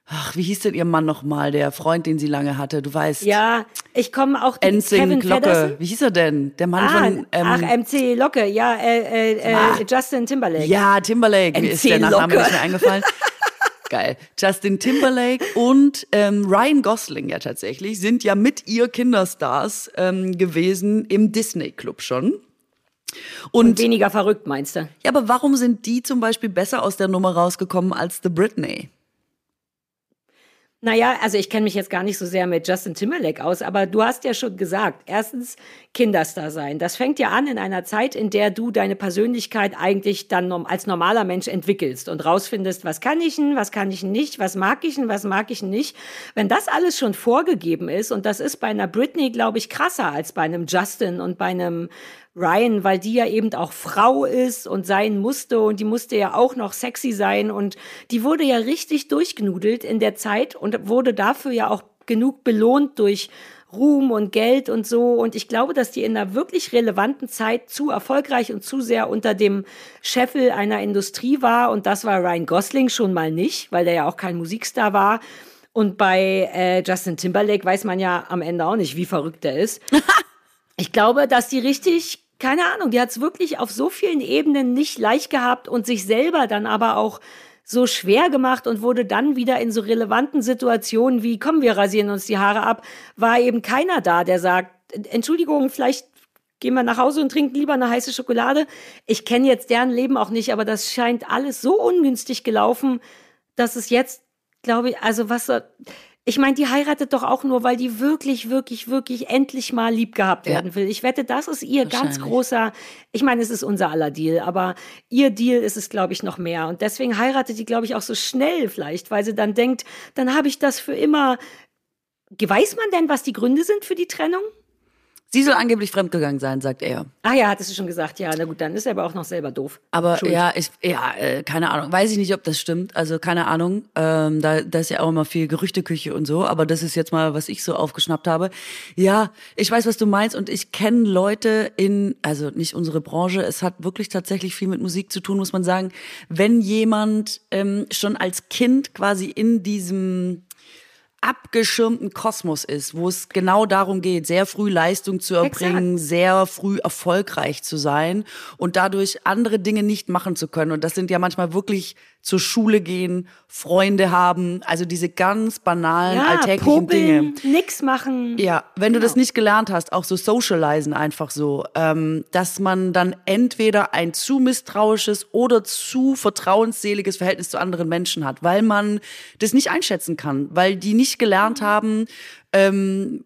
ach, wie hieß denn ihr Mann nochmal, der Freund, den sie lange hatte? Du weißt, Ja, ich komme auch Enzing Kevin Glocke. Feddersen. Wie hieß er denn? Der Mann Ah, von, ähm, ach, MC Locke, ja, äh, äh, äh, Justin Timberlake. Ja, Timberlake. Mir ist der MC Nachname Locke. nicht mehr eingefallen. *laughs* Geil. Justin Timberlake und ähm, Ryan Gosling ja tatsächlich sind ja mit ihr Kinderstars ähm, gewesen im Disney Club schon. Und, Weniger verrückt, meinst du? ja, aber warum sind die zum Beispiel besser aus der Nummer rausgekommen als The Britney? Naja, also ich kenne mich jetzt gar nicht so sehr mit Justin Timberlake aus, aber du hast ja schon gesagt, erstens Kinderstar sein. Das fängt ja an in einer Zeit, in der du deine Persönlichkeit eigentlich dann als normaler Mensch entwickelst und rausfindest, was kann ich denn, was kann ich nicht, was mag ich denn, was mag ich nicht. Wenn das alles schon vorgegeben ist, und das ist bei einer Britney, glaube ich, krasser als bei einem Justin und bei einem Ryan, weil die ja eben auch Frau ist und sein musste und die musste ja auch noch sexy sein und die wurde ja richtig durchgenudelt in der Zeit und wurde dafür ja auch genug belohnt durch Ruhm und Geld und so. Und ich glaube, dass die in einer wirklich relevanten Zeit zu erfolgreich und zu sehr unter dem Scheffel einer Industrie war. Und das war Ryan Gosling schon mal nicht, weil der ja auch kein Musikstar war. Und bei äh, Justin Timberlake weiß man ja am Ende auch nicht, wie verrückt er ist. *laughs* Ich glaube, dass die richtig, keine Ahnung, die hat es wirklich auf so vielen Ebenen nicht leicht gehabt und sich selber dann aber auch so schwer gemacht und wurde dann wieder in so relevanten Situationen wie, kommen wir rasieren uns die Haare ab, war eben keiner da, der sagt, Entschuldigung, vielleicht gehen wir nach Hause und trinken lieber eine heiße Schokolade. Ich kenne jetzt deren Leben auch nicht, aber das scheint alles so ungünstig gelaufen, dass es jetzt, glaube ich, also was, ich meine, die heiratet doch auch nur, weil die wirklich, wirklich, wirklich endlich mal lieb gehabt werden will. Ich wette, das ist ihr ganz großer, ich meine, es ist unser aller Deal, aber ihr Deal ist es, glaube ich, noch mehr. Und deswegen heiratet die, glaube ich, auch so schnell vielleicht, weil sie dann denkt, dann habe ich das für immer. Weiß man denn, was die Gründe sind für die Trennung? Sie soll angeblich fremdgegangen sein, sagt er. Ah ja, hattest du schon gesagt. Ja, na gut, dann ist er aber auch noch selber doof. Aber ja, ich, ja, äh, keine Ahnung. Weiß ich nicht, ob das stimmt. Also keine Ahnung. Ähm, da, da ist ja auch immer viel Gerüchteküche und so. Aber das ist jetzt mal, was ich so aufgeschnappt habe. Ja, ich weiß, was du meinst. Und ich kenne Leute in, also nicht unsere Branche. Es hat wirklich tatsächlich viel mit Musik zu tun, muss man sagen. Wenn jemand ähm, schon als Kind quasi in diesem abgeschirmten Kosmos ist, wo es genau darum geht, sehr früh Leistung zu erbringen, Exakt. sehr früh erfolgreich zu sein und dadurch andere Dinge nicht machen zu können. Und das sind ja manchmal wirklich zur Schule gehen, Freunde haben, also diese ganz banalen ja, alltäglichen Dinge. Nix machen. Ja, wenn genau. du das nicht gelernt hast, auch so socialisen einfach so, ähm, dass man dann entweder ein zu misstrauisches oder zu vertrauensseliges Verhältnis zu anderen Menschen hat, weil man das nicht einschätzen kann, weil die nicht gelernt haben, ähm,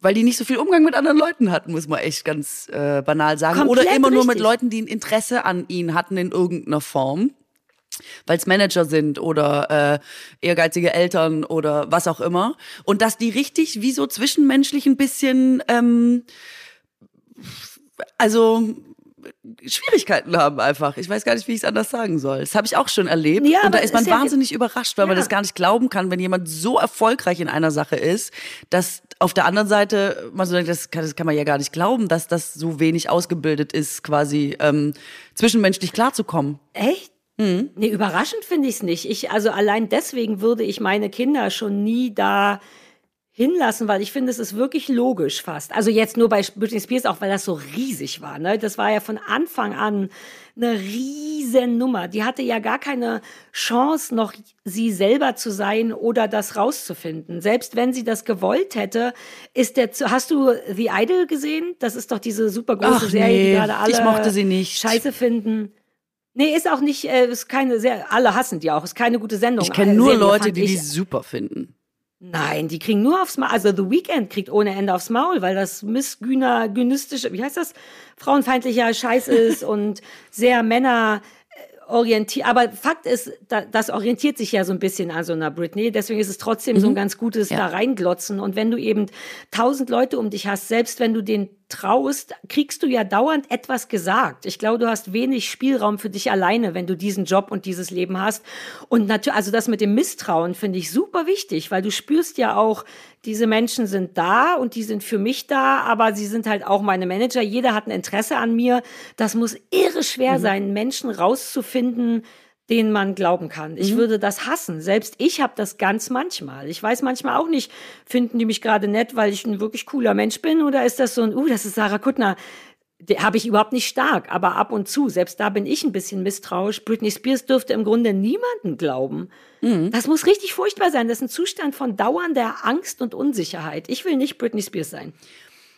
weil die nicht so viel Umgang mit anderen Leuten hatten, muss man echt ganz äh, banal sagen. Komplett Oder immer richtig. nur mit Leuten, die ein Interesse an ihnen hatten in irgendeiner Form weil es Manager sind oder äh, ehrgeizige Eltern oder was auch immer. Und dass die richtig wie so zwischenmenschlich ein bisschen, ähm, also Schwierigkeiten haben einfach. Ich weiß gar nicht, wie ich es anders sagen soll. Das habe ich auch schon erlebt. Ja, und da ist man ist wahnsinnig ja, überrascht, weil ja. man das gar nicht glauben kann, wenn jemand so erfolgreich in einer Sache ist, dass auf der anderen Seite man so denkt, das kann, das kann man ja gar nicht glauben, dass das so wenig ausgebildet ist, quasi ähm, zwischenmenschlich klarzukommen. Echt? Mhm. Nee, überraschend finde ich es nicht. Ich, also allein deswegen würde ich meine Kinder schon nie da hinlassen, weil ich finde, es ist wirklich logisch fast. Also jetzt nur bei Britney Spears auch, weil das so riesig war. Ne? Das war ja von Anfang an eine riesen Nummer. Die hatte ja gar keine Chance, noch sie selber zu sein oder das rauszufinden. Selbst wenn sie das gewollt hätte, ist der. Hast du The Idol gesehen? Das ist doch diese super große Ach, Serie, nee, die gerade alle ich mochte sie nicht. Scheiße finden. Nee, ist auch nicht, äh, ist keine sehr, alle hassen die auch, ist keine gute Sendung. Ich kenne nur Leute, die die super finden. Nein, die kriegen nur aufs Maul. Also The Weeknd kriegt ohne Ende aufs Maul, weil das missgynistische, wie heißt das, frauenfeindlicher Scheiß ist *laughs* und sehr Männer orientiert, aber Fakt ist, das orientiert sich ja so ein bisschen an so einer Britney. Deswegen ist es trotzdem mhm. so ein mhm. ganz gutes ja. da reinglotzen. Und wenn du eben tausend Leute um dich hast, selbst wenn du den traust, kriegst du ja dauernd etwas gesagt. Ich glaube, du hast wenig Spielraum für dich alleine, wenn du diesen Job und dieses Leben hast. Und natürlich, also das mit dem Misstrauen finde ich super wichtig, weil du spürst ja auch, diese Menschen sind da und die sind für mich da, aber sie sind halt auch meine Manager. Jeder hat ein Interesse an mir. Das muss irre schwer mhm. sein, Menschen rauszufinden, denen man glauben kann. Ich mhm. würde das hassen. Selbst ich habe das ganz manchmal. Ich weiß manchmal auch nicht, finden die mich gerade nett, weil ich ein wirklich cooler Mensch bin oder ist das so ein, uh, das ist Sarah Kuttner habe ich überhaupt nicht stark, aber ab und zu, selbst da bin ich ein bisschen misstrauisch. Britney Spears dürfte im Grunde niemanden glauben. Mhm. Das muss richtig furchtbar sein. Das ist ein Zustand von dauernder Angst und Unsicherheit. Ich will nicht Britney Spears sein.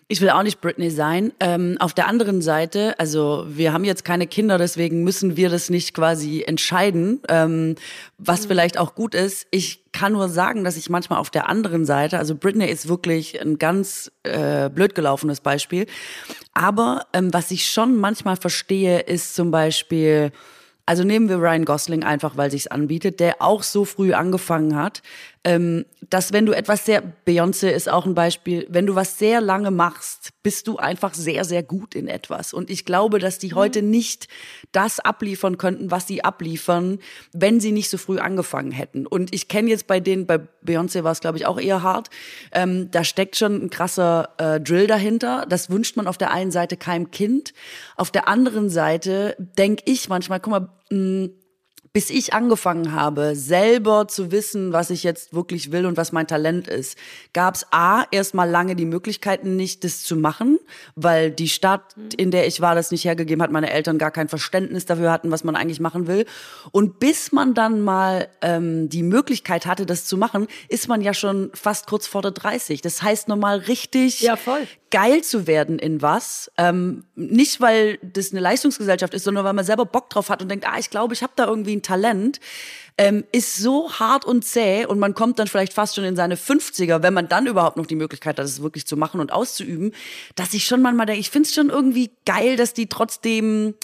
Ich will auch nicht Britney sein. Ähm, auf der anderen Seite, also wir haben jetzt keine Kinder, deswegen müssen wir das nicht quasi entscheiden, ähm, was mhm. vielleicht auch gut ist. Ich kann nur sagen, dass ich manchmal auf der anderen Seite, also Britney ist wirklich ein ganz äh, blöd gelaufenes Beispiel, aber ähm, was ich schon manchmal verstehe, ist zum Beispiel also nehmen wir Ryan Gosling einfach, weil sich's anbietet, der auch so früh angefangen hat, ähm, dass wenn du etwas sehr, Beyoncé ist auch ein Beispiel, wenn du was sehr lange machst, bist du einfach sehr, sehr gut in etwas. Und ich glaube, dass die mhm. heute nicht das abliefern könnten, was sie abliefern, wenn sie nicht so früh angefangen hätten. Und ich kenne jetzt bei denen, bei Beyoncé war es, glaube ich, auch eher hart, ähm, da steckt schon ein krasser äh, Drill dahinter. Das wünscht man auf der einen Seite keinem Kind. Auf der anderen Seite denke ich manchmal, guck mal, mh, bis ich angefangen habe, selber zu wissen, was ich jetzt wirklich will und was mein Talent ist, gab es A, erstmal lange die Möglichkeiten nicht, das zu machen, weil die Stadt, in der ich war, das nicht hergegeben hat, meine Eltern gar kein Verständnis dafür hatten, was man eigentlich machen will. Und bis man dann mal ähm, die Möglichkeit hatte, das zu machen, ist man ja schon fast kurz vor der 30. Das heißt, nochmal richtig Ja, voll. geil zu werden in was. Ähm, nicht, weil das eine Leistungsgesellschaft ist, sondern weil man selber Bock drauf hat und denkt, ah, ich glaube, ich habe da irgendwie ein Talent, ähm, ist so hart und zäh und man kommt dann vielleicht fast schon in seine 50er, wenn man dann überhaupt noch die Möglichkeit hat, es wirklich zu machen und auszuüben, dass ich schon manchmal denke, ich finde es schon irgendwie geil, dass die trotzdem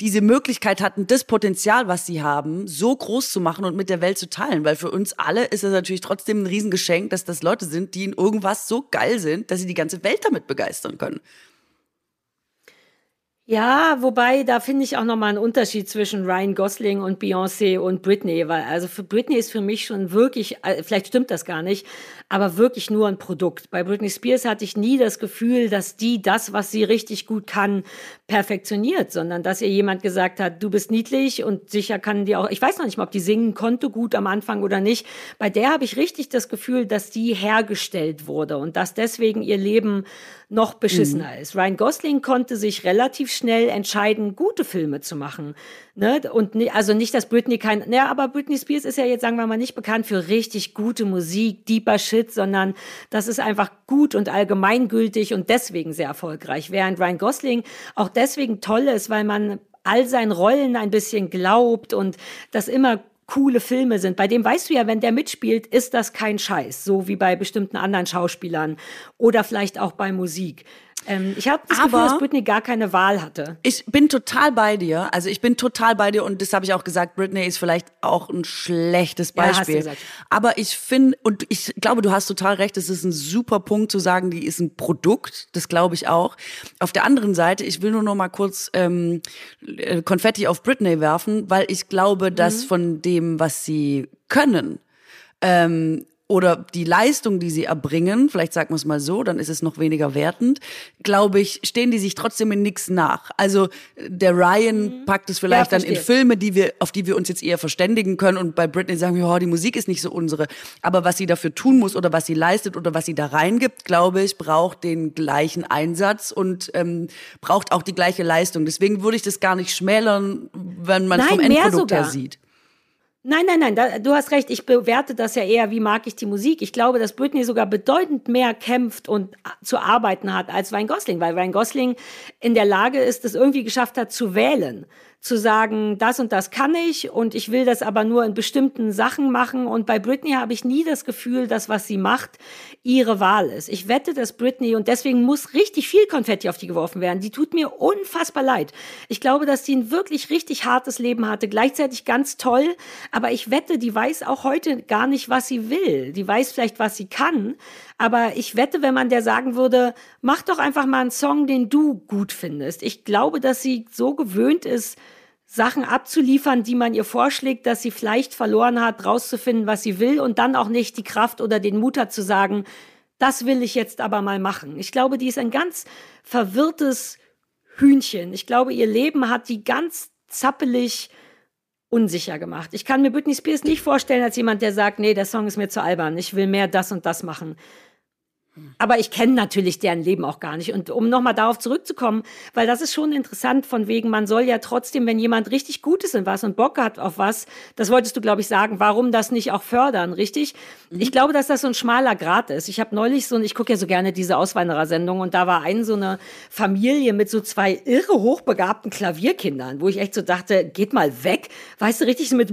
diese Möglichkeit hatten, das Potenzial, was sie haben, so groß zu machen und mit der Welt zu teilen. Weil für uns alle ist es natürlich trotzdem ein Riesengeschenk, dass das Leute sind, die in irgendwas so geil sind, dass sie die ganze Welt damit begeistern können. Ja, wobei, da finde ich auch nochmal einen Unterschied zwischen Ryan Gosling und Beyoncé und Britney, weil also für Britney ist für mich schon wirklich, äh, vielleicht stimmt das gar nicht, aber wirklich nur ein Produkt. Bei Britney Spears hatte ich nie das Gefühl, dass die das, was sie richtig gut kann, perfektioniert, sondern dass ihr jemand gesagt hat, du bist niedlich und sicher kann die auch, ich weiß noch nicht mal, ob die singen konnte gut am Anfang oder nicht. Bei der habe ich richtig das Gefühl, dass die hergestellt wurde und dass deswegen ihr Leben noch beschissener Mhm. ist. Ryan Gosling konnte sich relativ schnell entscheiden, gute Filme zu machen. Ne? Und ni- also nicht, dass Britney kein, ne, aber Britney Spears ist ja jetzt, sagen wir mal, nicht bekannt für richtig gute Musik, deeper Shit, sondern das ist einfach gut und allgemeingültig und deswegen sehr erfolgreich. Während Ryan Gosling auch deswegen toll ist, weil man all seinen Rollen ein bisschen glaubt und das immer coole Filme sind. Bei dem weißt du ja, wenn der mitspielt, ist das kein Scheiß, so wie bei bestimmten anderen Schauspielern oder vielleicht auch bei Musik. Ähm, ich habe das Gefühl, Aber- dass Britney gar keine Wahl hatte. Ich bin total bei dir. Also ich bin total bei dir und das habe ich auch gesagt. Britney ist vielleicht auch ein schlechtes Ja, Beispiel. gesagt. Aber ich finde und ich glaube, du hast total recht. Es ist ein super Punkt zu sagen, die ist ein Produkt. Das glaube ich auch. Auf der anderen Seite, ich will nur noch mal kurz ähm, äh, Konfetti auf Britney werfen, weil ich glaube, dass Mhm. von dem, was sie können, ähm, oder die Leistung, die sie erbringen, vielleicht sagen wir es mal so, dann ist es noch weniger wertend, glaube ich, stehen die sich trotzdem in nichts nach. Also der Ryan packt es vielleicht Ja, dann in. Filme, die wir, auf die wir uns jetzt eher verständigen können und bei Britney sagen wir, oh, die Musik ist nicht so unsere. Aber was sie dafür tun muss oder was sie leistet oder was sie da reingibt, glaube ich, braucht den gleichen Einsatz und ähm, braucht auch die gleiche Leistung. Deswegen würde ich das gar nicht schmälern, wenn man es Nein, vom Endprodukt her sieht. Nein, nein, nein, da, du hast recht. Ich bewerte das ja eher, wie mag ich die Musik. Ich glaube, dass Britney sogar bedeutend mehr kämpft und zu arbeiten hat als Ryan Gosling, weil Ryan Gosling in der Lage ist, es irgendwie geschafft hat zu wählen. Zu sagen, das und das kann ich und ich will das aber nur in bestimmten Sachen machen. Und bei Britney habe ich nie das Gefühl, dass was sie macht, ihre Wahl ist. Ich wette, dass Britney, und deswegen muss richtig viel Konfetti auf die geworfen werden, die tut mir unfassbar leid. Ich glaube, dass die ein wirklich richtig hartes Leben hatte, gleichzeitig ganz toll, aber ich wette, die weiß auch heute gar nicht, was sie will. Die weiß vielleicht, was sie kann, aber ich wette, wenn man der sagen würde, mach doch einfach mal einen Song, den du gut findest. Ich glaube, dass sie so gewöhnt ist, Sachen abzuliefern, die man ihr vorschlägt, dass sie vielleicht verloren hat, rauszufinden, was sie will und dann auch nicht die Kraft oder den Mut hat zu sagen, das will ich jetzt aber mal machen. Ich glaube, die ist ein ganz verwirrtes Hühnchen. Ich glaube, ihr Leben hat die ganz zappelig unsicher gemacht. Ich kann mir Britney Spears nicht vorstellen als jemand, der sagt, nee, der Song ist mir zu albern, ich will mehr das und das machen. Aber ich kenne natürlich deren Leben auch gar nicht. Und um nochmal darauf zurückzukommen, weil das ist schon interessant, von wegen, man soll ja trotzdem, wenn jemand richtig gut ist in was und Bock hat auf was, das wolltest du, glaube ich, sagen, warum das nicht auch fördern, richtig? Ich glaube, dass das so ein schmaler Grat ist. Ich habe neulich so, ich gucke ja so gerne diese Auswanderersendung und da war ein so eine Familie mit so zwei irre hochbegabten Klavierkindern, wo ich echt so dachte, geht mal weg, weißt du, richtig so mit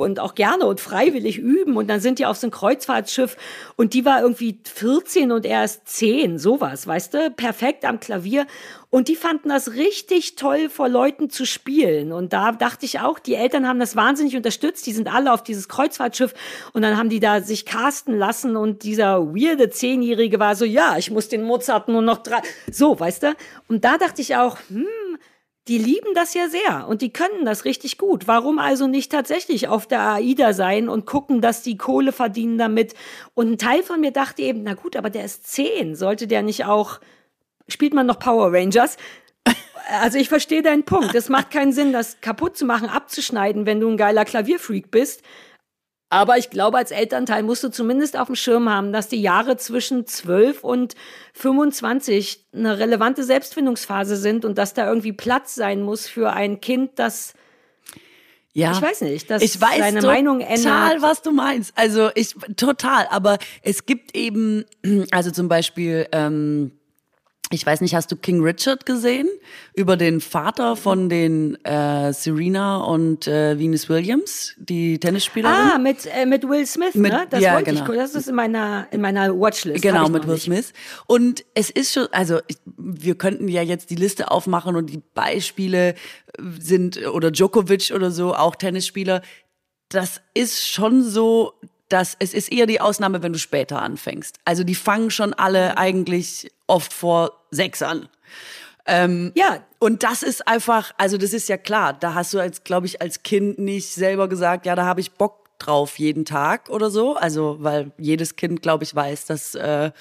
und auch gerne und freiwillig üben und dann sind die auf so ein Kreuzfahrtschiff und die war irgendwie 14 und er ist 10, sowas, weißt du, perfekt am Klavier und die fanden das richtig toll, vor Leuten zu spielen. Und da dachte ich auch, die Eltern haben das wahnsinnig unterstützt. Die sind alle auf dieses Kreuzfahrtschiff und dann haben die da sich casten lassen und dieser weirde Zehnjährige war so, ja, ich muss den Mozart nur noch drei, so, weißt du. Und da dachte ich auch, hm, die lieben das ja sehr und die können das richtig gut. Warum also nicht tatsächlich auf der AIDA sein und gucken, dass die Kohle verdienen damit? Und ein Teil von mir dachte eben, na gut, aber der ist zehn. Sollte der nicht auch, spielt man noch Power Rangers? Also ich verstehe deinen Punkt. Es macht keinen Sinn, das kaputt zu machen, abzuschneiden, wenn du ein geiler Klavierfreak bist. Aber ich glaube, als Elternteil musst du zumindest auf dem Schirm haben, dass die Jahre zwischen 12 und 25 eine relevante Selbstfindungsphase sind und dass da irgendwie Platz sein muss für ein Kind, das ja. Ich weiß nicht, dass ich weiß seine total, Meinung ändert. was du meinst. Also ich total, aber es gibt eben, *clears throat* also zum Beispiel, ähm, ich weiß nicht, hast du King Richard gesehen? Über den Vater von den äh, Serena und äh, Venus Williams, die Tennisspielerin. Ah, mit, äh, mit Will Smith, Mit- ne? Das ja, wollte genau. ich. Das ist in meiner, in meiner Watchlist. Genau, mit Will nicht. Smith. Und es ist schon, also ich, wir könnten ja jetzt die Liste aufmachen und die Beispiele sind, oder Djokovic oder so, auch Tennisspieler. Das ist schon so, dass es ist eher die Ausnahme, wenn du später anfängst. Also die fangen schon alle eigentlich oft vor sechs an. Ja, Und das ist einfach, also das ist ja klar, da hast du als, glaube ich, als Kind nicht selber gesagt, ja, da habe ich Bock drauf jeden Tag oder so. Also, weil jedes Kind, glaube ich, weiß, dass, äh,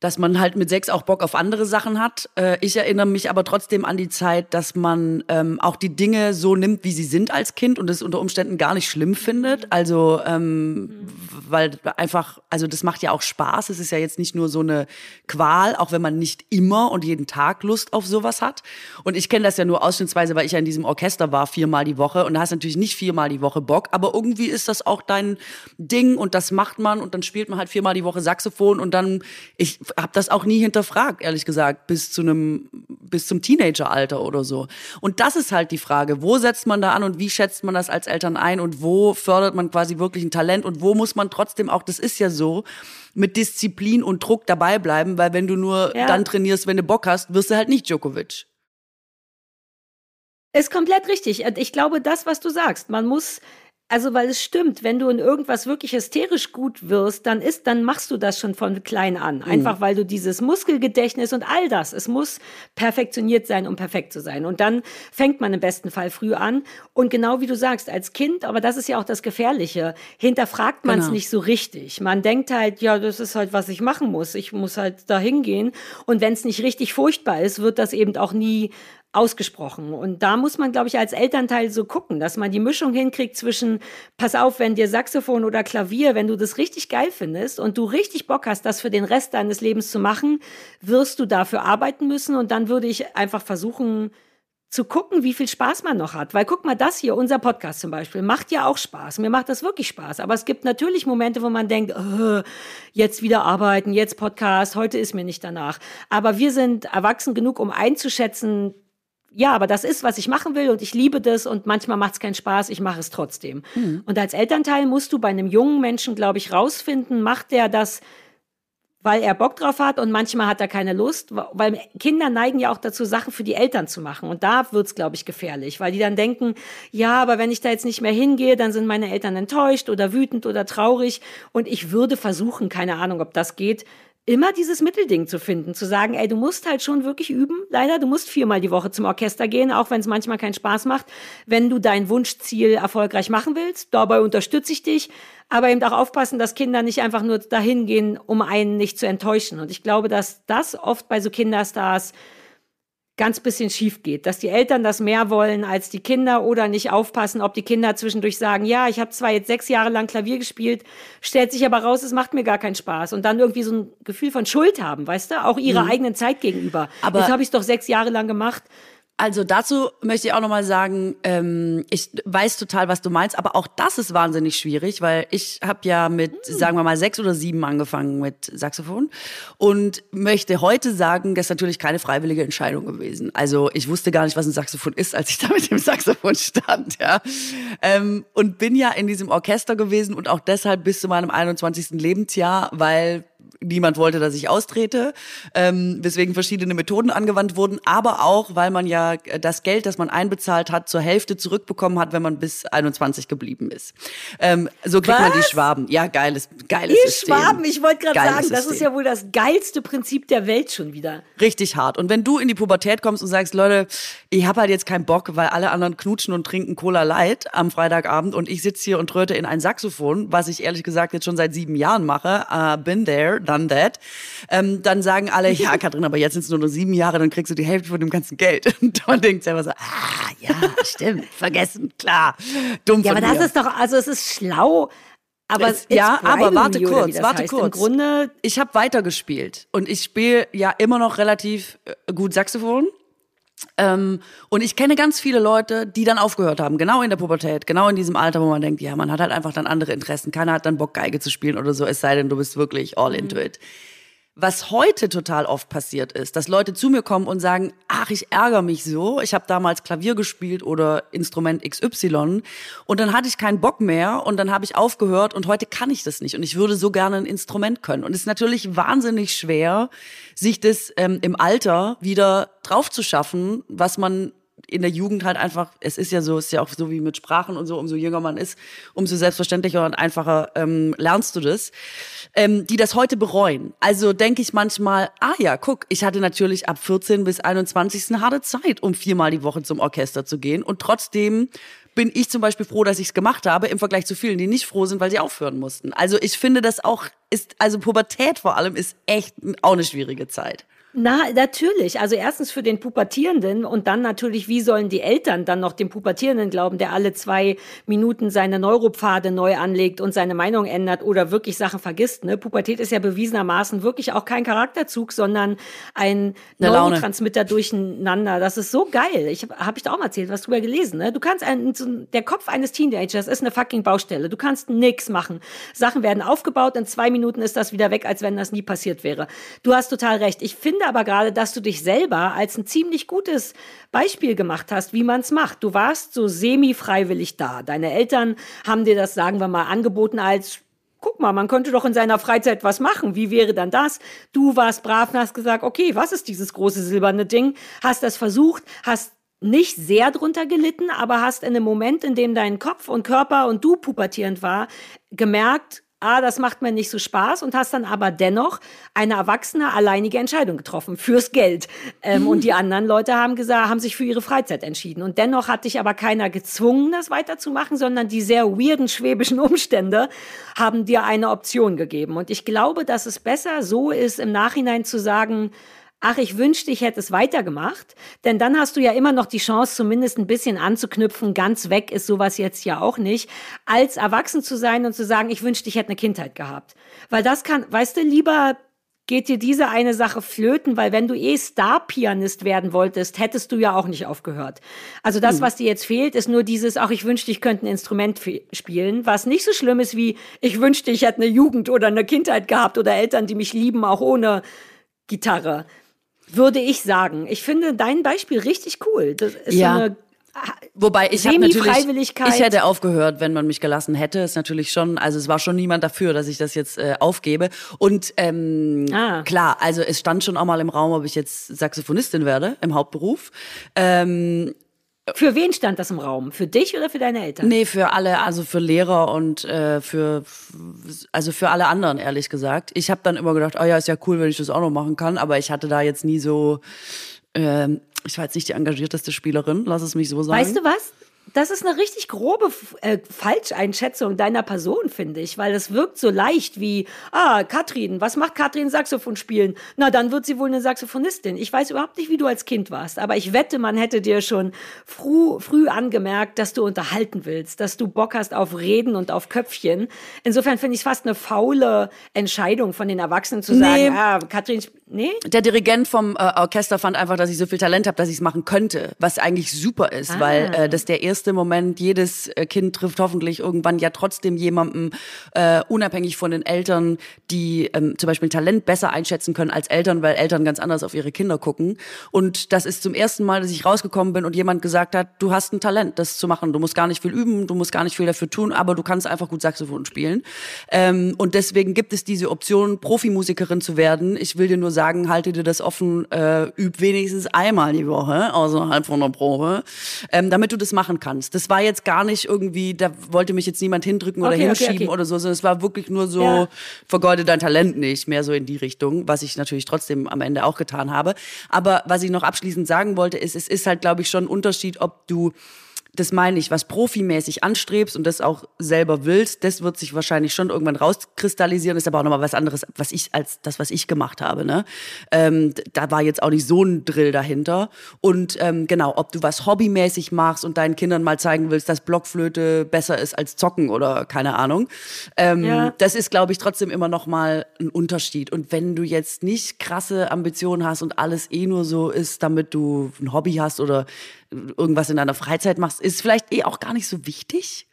dass man halt mit sechs auch Bock auf andere Sachen hat. Äh, ich erinnere mich aber trotzdem an die Zeit, dass man ähm, auch die Dinge so nimmt, wie sie sind als Kind und es unter Umständen gar nicht schlimm findet. Also, ähm, weil einfach, also das macht ja auch Spaß. Es ist ja jetzt nicht nur so eine Qual, auch wenn man nicht immer und jeden Tag Lust auf sowas hat. Und ich kenne das ja nur ausschnittsweise, weil ich ja in diesem Orchester war, viermal die Woche. Und da hast natürlich nicht viermal die Woche Bock, aber irgendwie ist das auch dein Ding und das macht man und dann spielt man halt viermal die Woche Saxophon und dann, ich habe das auch nie hinterfragt, ehrlich gesagt, bis zu einem, bis zum Teenageralter oder so. Und das ist halt die Frage, wo setzt man da an und wie schätzt man das als Eltern ein und wo fördert man quasi wirklich ein Talent und wo muss man trotzdem auch, das ist ja so, mit Disziplin und Druck dabei bleiben, weil wenn du nur Ja. dann trainierst, wenn du Bock hast, wirst du halt nicht Djokovic. Ist komplett richtig. Und Ich glaube, das, was du sagst, man muss, also weil es stimmt, wenn du in irgendwas wirklich hysterisch gut wirst, dann ist, dann machst du das schon von klein an. Einfach weil du dieses Muskelgedächtnis und all das, es muss perfektioniert sein, um perfekt zu sein. Und dann fängt man im besten Fall früh an. Und genau wie du sagst, als Kind, aber das ist ja auch das Gefährliche, hinterfragt man es Genau. nicht so richtig. Man denkt halt, ja, das ist halt, was ich machen muss. Ich muss halt da hingehen. Und wenn es nicht richtig furchtbar ist, wird das eben auch nie ausgesprochen. Und da muss man, glaube ich, als Elternteil so gucken, dass man die Mischung hinkriegt zwischen, pass auf, wenn dir Saxophon oder Klavier, wenn du das richtig geil findest und du richtig Bock hast, das für den Rest deines Lebens zu machen, wirst du dafür arbeiten müssen. Und dann würde ich einfach versuchen, zu gucken, wie viel Spaß man noch hat. Weil guck mal, das hier, unser Podcast zum Beispiel, macht ja auch Spaß. Mir macht das wirklich Spaß. Aber es gibt natürlich Momente, wo man denkt, äh, jetzt wieder arbeiten, jetzt Podcast, heute ist mir nicht danach. Aber wir sind erwachsen genug, um einzuschätzen, ja, aber das ist, was ich machen will und ich liebe das und manchmal macht es keinen Spaß, ich mache es trotzdem. Und als Elternteil musst du bei einem jungen Menschen, glaube ich, rausfinden, macht der das, weil er Bock drauf hat und manchmal hat er keine Lust, weil Kinder neigen ja auch dazu, Sachen für die Eltern zu machen. Und da wird's, glaube ich, gefährlich, weil die dann denken, ja, aber wenn ich da jetzt nicht mehr hingehe, dann sind meine Eltern enttäuscht oder wütend oder traurig. Und ich würde versuchen, keine Ahnung, ob das geht, immer dieses Mittelding zu finden, zu sagen, ey, du musst halt schon wirklich üben. Leider, du musst viermal die Woche zum Orchester gehen, auch wenn es manchmal keinen Spaß macht. Wenn du dein Wunschziel erfolgreich machen willst, dabei unterstütze ich dich. Aber eben auch aufpassen, dass Kinder nicht einfach nur dahin gehen, um einen nicht zu enttäuschen. Und ich glaube, dass das oft bei so Kinderstars ganz bisschen schief geht, dass die Eltern das mehr wollen als die Kinder oder nicht aufpassen, ob die Kinder zwischendurch sagen, ja, ich habe zwar jetzt sechs Jahre lang Klavier gespielt, stellt sich aber raus, es macht mir gar keinen Spaß und dann irgendwie so ein Gefühl von Schuld haben, weißt du, auch ihrer eigenen Zeit gegenüber. Aber- jetzt habe ich es doch sechs Jahre lang gemacht. Also dazu möchte ich auch nochmal sagen, ähm, ich weiß total, was du meinst, aber auch das ist wahnsinnig schwierig, weil ich habe ja mit, sagen wir mal, sechs oder sieben angefangen mit Saxophon und möchte heute sagen, das ist natürlich keine freiwillige Entscheidung gewesen. Also ich wusste gar nicht, was ein Saxophon ist, als ich da mit dem Saxophon stand, ja. Ähm, und bin ja in diesem Orchester gewesen und auch deshalb bis zu meinem 21. Lebensjahr, weil niemand wollte, dass ich austrete, ähm, weswegen verschiedene Methoden angewandt wurden, aber auch, weil man ja äh, das Geld, das man einbezahlt hat, zur Hälfte zurückbekommen hat, wenn man bis 21 geblieben ist. Ähm, so kriegt man die Was? Schwaben. Ja, geiles, geiles Ihr System. Schwaben, ich wollte gerade sagen, das ist System. ja wohl das geilste Prinzip der Welt schon wieder. Richtig hart. Und wenn du in die Pubertät kommst und sagst, Leute, ich habe halt jetzt keinen Bock, weil alle anderen knutschen und trinken Cola Light am Freitagabend und ich sitze hier und tröte in ein Saxophon, was ich ehrlich gesagt jetzt schon seit sieben Jahren mache, uh, been there, that. Ähm, dann sagen alle, ja, Katrin, aber jetzt sind es nur noch sieben Jahre, dann kriegst du die Hälfte von dem ganzen Geld. *laughs* Und man denkt selber so, ah, ja, stimmt, vergessen, klar. Dumm Ja, aber das mir. ist doch, also es ist schlau, aber Es- ja, aber warte you, kurz, warte heißt. kurz. Im Grunde, ich habe weitergespielt und ich spiele ja immer noch relativ äh, gut Saxophon. Ähm, und ich kenne ganz viele Leute, die dann aufgehört haben, genau in der Pubertät, genau in diesem Alter, wo man denkt, ja, man hat halt einfach dann andere Interessen. Keiner hat dann Bock, Geige zu spielen oder so, es sei denn, du bist wirklich all into it. Was heute total oft passiert ist, dass Leute zu mir kommen und sagen, ach, ich ärgere mich so, ich habe damals Klavier gespielt oder Instrument XY und dann hatte ich keinen Bock mehr und dann habe ich aufgehört und heute kann ich das nicht und ich würde so gerne ein Instrument können. Und es ist natürlich wahnsinnig schwer, sich das ähm, im Alter wieder drauf zu schaffen, was man in der Jugend halt einfach, es ist ja so, es ist ja auch so wie mit Sprachen und so, umso jünger man ist, umso selbstverständlicher und einfacher ähm, lernst du das, ähm, die das heute bereuen. Also denke ich manchmal, ah ja, guck, ich hatte natürlich ab 14 bis 21 eine harte Zeit, um viermal die Woche zum Orchester zu gehen und trotzdem bin ich zum Beispiel froh, dass ich es gemacht habe, im Vergleich zu vielen, die nicht froh sind, weil sie aufhören mussten. Also ich finde das auch, ist, also Pubertät vor allem ist echt auch eine schwierige Zeit. Na, natürlich. Also erstens für den Pubertierenden und dann natürlich, wie sollen die Eltern dann noch dem Pubertierenden glauben, der alle zwei Minuten seine Neuropfade neu anlegt und seine Meinung ändert oder wirklich Sachen vergisst. Ne? Pubertät ist ja bewiesenermaßen wirklich auch kein Charakterzug, sondern ein. Neurotransmitter durcheinander. Das ist so geil. Ich habe hab ich da auch mal erzählt, was drüber gelesen. Ne? Du kannst ein, der Kopf eines Teenagers ist eine fucking Baustelle. Du kannst nix machen. Sachen werden aufgebaut, in zwei Minuten ist das wieder weg, als wenn das nie passiert wäre. Du hast total recht. Ich finde aber gerade, dass du dich selber als ein ziemlich gutes Beispiel gemacht hast, wie man es macht. Du warst so semi-freiwillig da. Deine Eltern haben dir das, sagen wir mal, angeboten als Guck mal, man könnte doch in seiner Freizeit was machen. Wie wäre dann das? Du warst brav und hast gesagt, okay, was ist dieses große silberne Ding? Hast das versucht, hast nicht sehr drunter gelitten, aber hast in dem Moment, in dem dein Kopf und Körper und du pubertierend war, gemerkt, ah, das macht mir nicht so Spaß und hast dann aber dennoch eine erwachsene, alleinige Entscheidung getroffen fürs Geld. Ähm, Und die anderen Leute haben gesagt, haben sich für ihre Freizeit entschieden. Und dennoch hat dich aber keiner gezwungen, das weiterzumachen, sondern die sehr weirden schwäbischen Umstände haben dir eine Option gegeben. Und ich glaube, dass es besser so ist, im Nachhinein zu sagen, Ach, ich wünschte, ich hätte es weitergemacht. Denn dann hast du ja immer noch die Chance, zumindest ein bisschen anzuknüpfen. Ganz weg ist sowas jetzt ja auch nicht. Als erwachsen zu sein und zu sagen, ich wünschte, ich hätte eine Kindheit gehabt. Weil das kann, weißt du, lieber geht dir diese eine Sache flöten, weil wenn du eh Star-Pianist werden wolltest, hättest du ja auch nicht aufgehört. Also das, was dir jetzt fehlt, ist nur dieses, ach, ich wünschte, ich könnte ein Instrument spielen, was nicht so schlimm ist wie, ich wünschte, ich hätte eine Jugend oder eine Kindheit gehabt oder Eltern, die mich lieben, auch ohne Gitarre. Würde ich sagen. Ich finde dein Beispiel richtig cool. Das ist Ja. so eine Wobei ich habe natürlich, ich hätte aufgehört, wenn man mich gelassen hätte. Ist natürlich schon, also es war schon niemand dafür, dass ich das jetzt äh, aufgebe. Und ähm, Ah. klar, also es stand schon auch mal im Raum, ob ich jetzt Saxophonistin werde im Hauptberuf. Ähm, Für wen stand das im Raum? Für dich oder für deine Eltern? nee, für alle, also für Lehrer und äh, für, also für alle anderen ehrlich gesagt. Ich habe dann immer gedacht, oh ja, ist ja cool, wenn ich das auch noch machen kann. Aber ich hatte da jetzt nie so, ähm, ich war jetzt nicht die engagierteste Spielerin, lass es mich so sagen. Weißt du was? Das ist eine richtig grobe äh, Falscheinschätzung deiner Person, finde ich, weil es wirkt so leicht wie, ah, Katrin, was macht Katrin Saxophon spielen? Na, dann wird sie wohl eine Saxophonistin. Ich weiß überhaupt nicht, wie du als Kind warst, aber ich wette, man hätte dir schon früh, früh angemerkt, dass du unterhalten willst, dass du Bock hast auf Reden und auf Köpfchen. Insofern finde ich es fast eine faule Entscheidung von den Erwachsenen zu Nee. sagen, ah, Katrin, nee? Der Dirigent vom äh, Orchester fand einfach, dass ich so viel Talent habe, dass ich es machen könnte, was eigentlich super ist, Ah. weil äh, das der erste Moment, jedes äh, Kind trifft hoffentlich irgendwann ja trotzdem jemanden, äh, unabhängig von den Eltern, die ähm, zum Beispiel Talent besser einschätzen können als Eltern, weil Eltern ganz anders auf ihre Kinder gucken. Und das ist zum ersten Mal, dass ich rausgekommen bin und jemand gesagt hat, du hast ein Talent, das zu machen. Du musst gar nicht viel üben, du musst gar nicht viel dafür tun, aber du kannst einfach gut Saxophon spielen. Ähm, und deswegen gibt es diese Option, Profimusikerin zu werden. Ich will dir nur sagen, halte dir das offen, äh, üb wenigstens einmal die Woche außerhalb von der Probe, ähm, damit du das machen kannst. Das war jetzt gar nicht irgendwie, da wollte mich jetzt niemand hindrücken oder Okay, okay, hinschieben okay. oder so, sondern es war wirklich nur so, Ja. vergeude dein Talent nicht, mehr so in die Richtung, was ich natürlich trotzdem am Ende auch getan habe. Aber was ich noch abschließend sagen wollte, ist, es ist halt, glaube ich, schon ein Unterschied, ob du das meine ich, was profimäßig anstrebst und das auch selber willst, das wird sich wahrscheinlich schon irgendwann rauskristallisieren. Ist aber auch nochmal was anderes, was ich als das, was ich gemacht habe. Ne? Ähm, da war jetzt auch nicht so ein Drill dahinter. Und ähm, genau, ob du was hobbymäßig machst und deinen Kindern mal zeigen willst, dass Blockflöte besser ist als Zocken oder keine Ahnung. Ähm, ja. Das ist, glaube ich, trotzdem immer nochmal ein Unterschied. Und wenn du jetzt nicht krasse Ambitionen hast und alles eh nur so ist, damit du ein Hobby hast oder irgendwas in deiner Freizeit machst, ist vielleicht eh auch gar nicht so wichtig.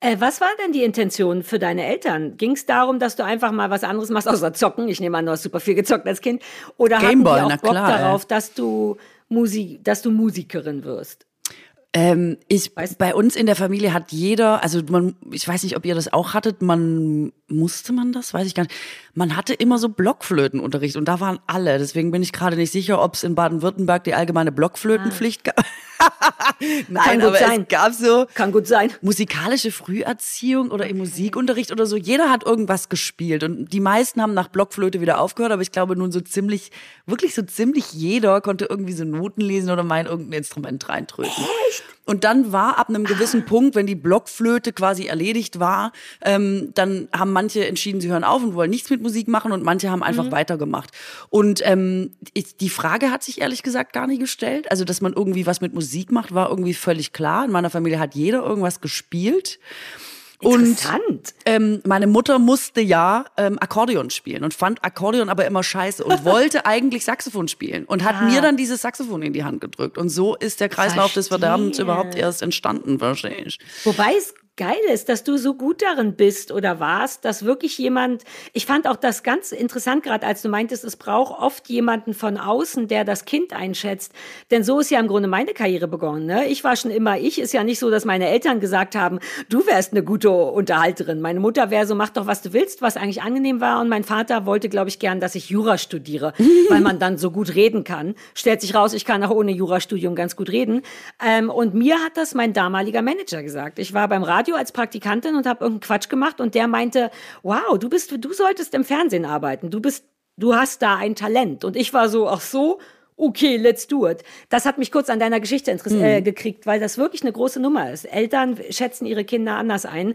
Äh, was war denn die Intention für deine Eltern? Ging es darum, dass du einfach mal was anderes machst, außer zocken? Ich nehme an, du hast super viel gezockt als Kind. Oder Gameboy, hatten die auch Bock klar, darauf, ey. dass du, Musik, dass du Musikerin wirst? Ähm, ich, bei uns in der Familie hat jeder, also man, ich weiß nicht, ob ihr das auch hattet, man musste man das, weiß ich gar nicht. Man hatte immer so Blockflötenunterricht und da waren alle. Deswegen bin ich gerade nicht sicher, ob es in Baden-Württemberg die allgemeine Blockflötenpflicht ah. gab. *laughs* Nein, aber sein. es gab so Kann gut sein. musikalische Früherziehung oder im Musikunterricht oder so. Jeder hat irgendwas gespielt und die meisten haben nach Blockflöte wieder aufgehört, aber ich glaube nun so ziemlich, wirklich so ziemlich jeder konnte irgendwie so Noten lesen oder mal in irgendein Instrument reintröten. Echt? Und dann war ab einem gewissen. Punkt, wenn die Blockflöte quasi erledigt war, ähm, dann haben manche entschieden, sie hören auf und wollen nichts mit Musik machen und manche haben einfach mhm. weitergemacht. Und ähm, ich, die Frage hat sich ehrlich gesagt gar nicht gestellt. Also, dass man irgendwie was mit Musik macht, war irgendwie völlig klar. In meiner Familie hat jeder irgendwas gespielt. Interessant. Und ähm, meine Mutter musste ja ähm, Akkordeon spielen und fand Akkordeon aber immer scheiße und *laughs* wollte eigentlich Saxophon spielen und hat ah. mir dann dieses Saxophon in die Hand gedrückt. Und so ist der Kreislauf Verstehe. des Verderbens überhaupt erst entstanden, wahrscheinlich. Wobei es geil ist, dass du so gut darin bist oder warst, dass wirklich jemand, ich fand auch das ganz interessant, gerade als du meintest, es braucht oft jemanden von außen, der das Kind einschätzt. Denn so ist ja im Grunde meine Karriere begonnen. Ne? Ich war schon immer ich. Ist ja nicht so, dass meine Eltern gesagt haben, du wärst eine gute Unterhalterin. Meine Mutter wäre so, mach doch, was du willst, was eigentlich angenehm war. Und mein Vater wollte, glaube ich, gern, dass ich Jura studiere, *laughs* weil man dann so gut reden kann. Stellt sich raus, ich kann auch ohne Jurastudium ganz gut reden. Ähm, und mir hat das mein damaliger Manager gesagt. Ich war beim Radio Radio als Praktikantin und habe irgendeinen Quatsch gemacht und der meinte, wow, du bist, du solltest im Fernsehen arbeiten. Du bist, du hast da ein Talent. Und ich war so, ach so, okay, let's do it. Das hat mich kurz an deiner Geschichte mhm. äh, gekriegt, weil das wirklich eine große Nummer ist. Eltern schätzen ihre Kinder anders ein.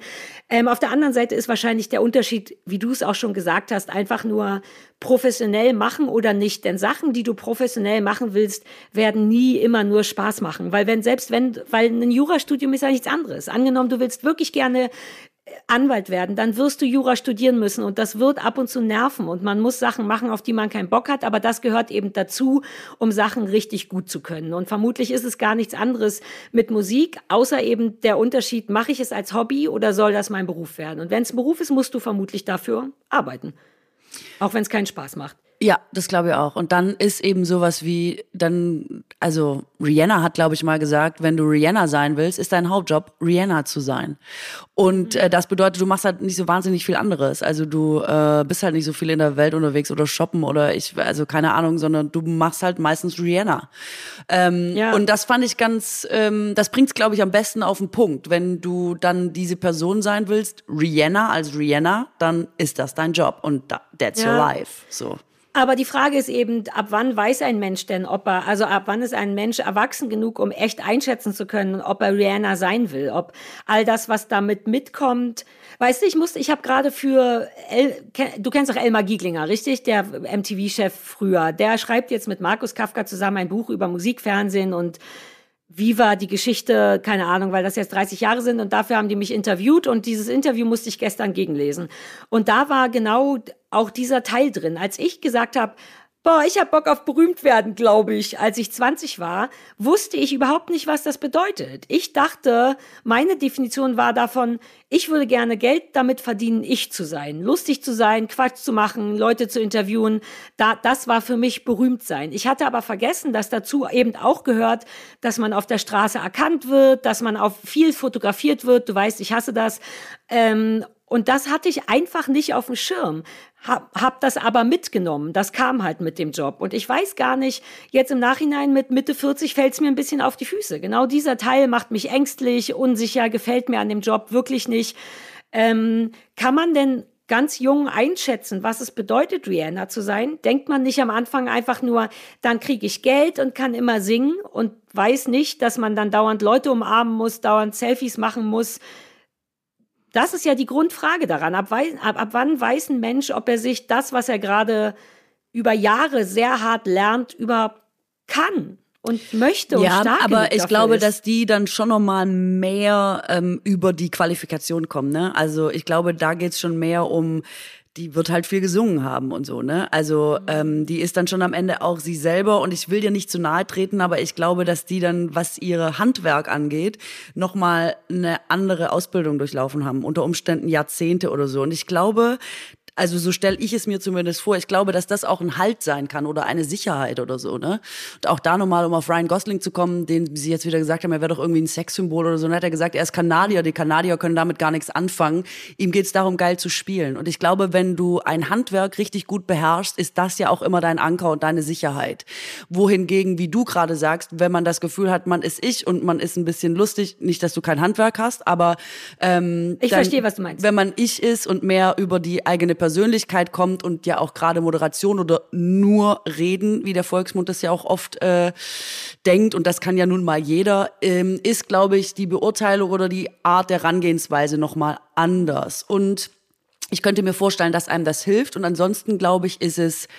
Ähm, auf der anderen Seite ist wahrscheinlich der Unterschied, wie du es auch schon gesagt hast, einfach nur professionell machen oder nicht. Denn Sachen, die du professionell machen willst, werden nie immer nur Spaß machen. Weil wenn, selbst wenn, weil ein Jurastudium ist ja nichts anderes. Angenommen, du willst wirklich gerne Anwalt werden, dann wirst du Jura studieren müssen und das wird ab und zu nerven und man muss Sachen machen, auf die man keinen Bock hat, aber das gehört eben dazu, um Sachen richtig gut zu können. Und vermutlich ist es gar nichts anderes mit Musik, außer eben der Unterschied, mache ich es als Hobby oder soll das mein Beruf werden? Und wenn es ein Beruf ist, musst du vermutlich dafür arbeiten. Auch wenn es keinen Spaß macht. Ja, das glaube ich auch. Und dann ist eben sowas wie, dann, also Rihanna hat, glaube ich, mal gesagt, wenn du Rihanna sein willst, ist dein Hauptjob, Rihanna zu sein. Und äh, das bedeutet, du machst halt nicht so wahnsinnig viel anderes. Also du äh, bist halt nicht so viel in der Welt unterwegs oder shoppen oder ich, also keine Ahnung, sondern du machst halt meistens Rihanna. Ähm, ja. Und das fand ich ganz, ähm, das bringt's, glaube ich, am besten auf den Punkt. Wenn du dann diese Person sein willst, Rihanna als Rihanna, dann ist das dein Job und that's ja. your life. So. Aber die Frage ist eben, ab wann weiß ein Mensch denn, ob er, also ab wann ist ein Mensch erwachsen genug, um echt einschätzen zu können, ob er Rihanna sein will, ob all das, was damit mitkommt. Weißt du, ich musste, ich habe gerade für, El, du kennst doch Elmar Gieglinger, richtig? Der MTV-Chef früher. Der schreibt jetzt mit Markus Kafka zusammen ein Buch über Musikfernsehen und wie war die Geschichte, keine Ahnung, weil das jetzt 30 Jahre sind und dafür haben die mich interviewt und dieses Interview musste ich gestern gegenlesen. Und da war genau auch dieser Teil drin. Als ich gesagt habe, boah, ich hab Bock auf berühmt werden, glaube ich, als ich 20 war, wusste ich überhaupt nicht, was das bedeutet. Ich dachte, meine Definition war davon, ich würde gerne Geld damit verdienen, ich zu sein, lustig zu sein, Quatsch zu machen, Leute zu interviewen. Da, das war für mich berühmt sein. Ich hatte aber vergessen, dass dazu eben auch gehört, dass man auf der Straße erkannt wird, dass man auf viel fotografiert wird. Du weißt, ich hasse das. Ähm, und das hatte ich einfach nicht auf dem Schirm. Hab, hab das aber mitgenommen. Das kam halt mit dem Job. Und ich weiß gar nicht, jetzt im Nachhinein mit Mitte 40 fällt es mir ein bisschen auf die Füße. Genau dieser Teil macht mich ängstlich, unsicher, gefällt mir an dem Job wirklich nicht. Ähm, kann man denn ganz jung einschätzen, was es bedeutet, Rihanna zu sein? Denkt man nicht am Anfang einfach nur, dann kriege ich Geld und kann immer singen und weiß nicht, dass man dann dauernd Leute umarmen muss, dauernd Selfies machen muss. Das ist ja die Grundfrage daran. Ab, ab, ab wann weiß ein Mensch, ob er sich das, was er gerade über Jahre sehr hart lernt, überhaupt kann? und möchte und ja, stark aber ich glaube, ist. dass die dann schon noch mal mehr ähm, über die Qualifikation kommen. Ne? Also ich glaube, da geht's schon mehr um die wird halt viel gesungen haben und so, ne? Also ähm, die ist dann schon am Ende auch sie selber und ich will dir nicht zu nahe treten, aber ich glaube, dass die dann, was ihre Handwerk angeht, nochmal eine andere Ausbildung durchlaufen haben, unter Umständen Jahrzehnte oder so. Und ich glaube, also so stelle ich es mir zumindest vor. Ich glaube, dass das auch ein Halt sein kann oder eine Sicherheit oder so. Ne? Und auch da nochmal, um auf Ryan Gosling zu kommen, den Sie jetzt wieder gesagt haben, er wäre doch irgendwie ein Sexsymbol oder so. Und hat er gesagt, er ist Kanadier. Die Kanadier können damit gar nichts anfangen. Ihm geht es darum, geil zu spielen. Und ich glaube, wenn du ein Handwerk richtig gut beherrschst, ist das ja auch immer dein Anker und deine Sicherheit. Wohingegen, wie du gerade sagst, wenn man das Gefühl hat, man ist ich und man ist ein bisschen lustig, nicht, dass du kein Handwerk hast, aber ähm, ich dann, verstehe, was du meinst. Wenn man ich ist und mehr über die eigene Persönlichkeit kommt und ja auch gerade Moderation oder nur reden, wie der Volksmund das ja auch oft äh, denkt, und das kann ja nun mal jeder, ähm, ist, glaube ich, die Beurteilung oder die Art der Herangehensweise nochmal anders. Und ich könnte mir vorstellen, dass einem das hilft. Und ansonsten, glaube ich, ist es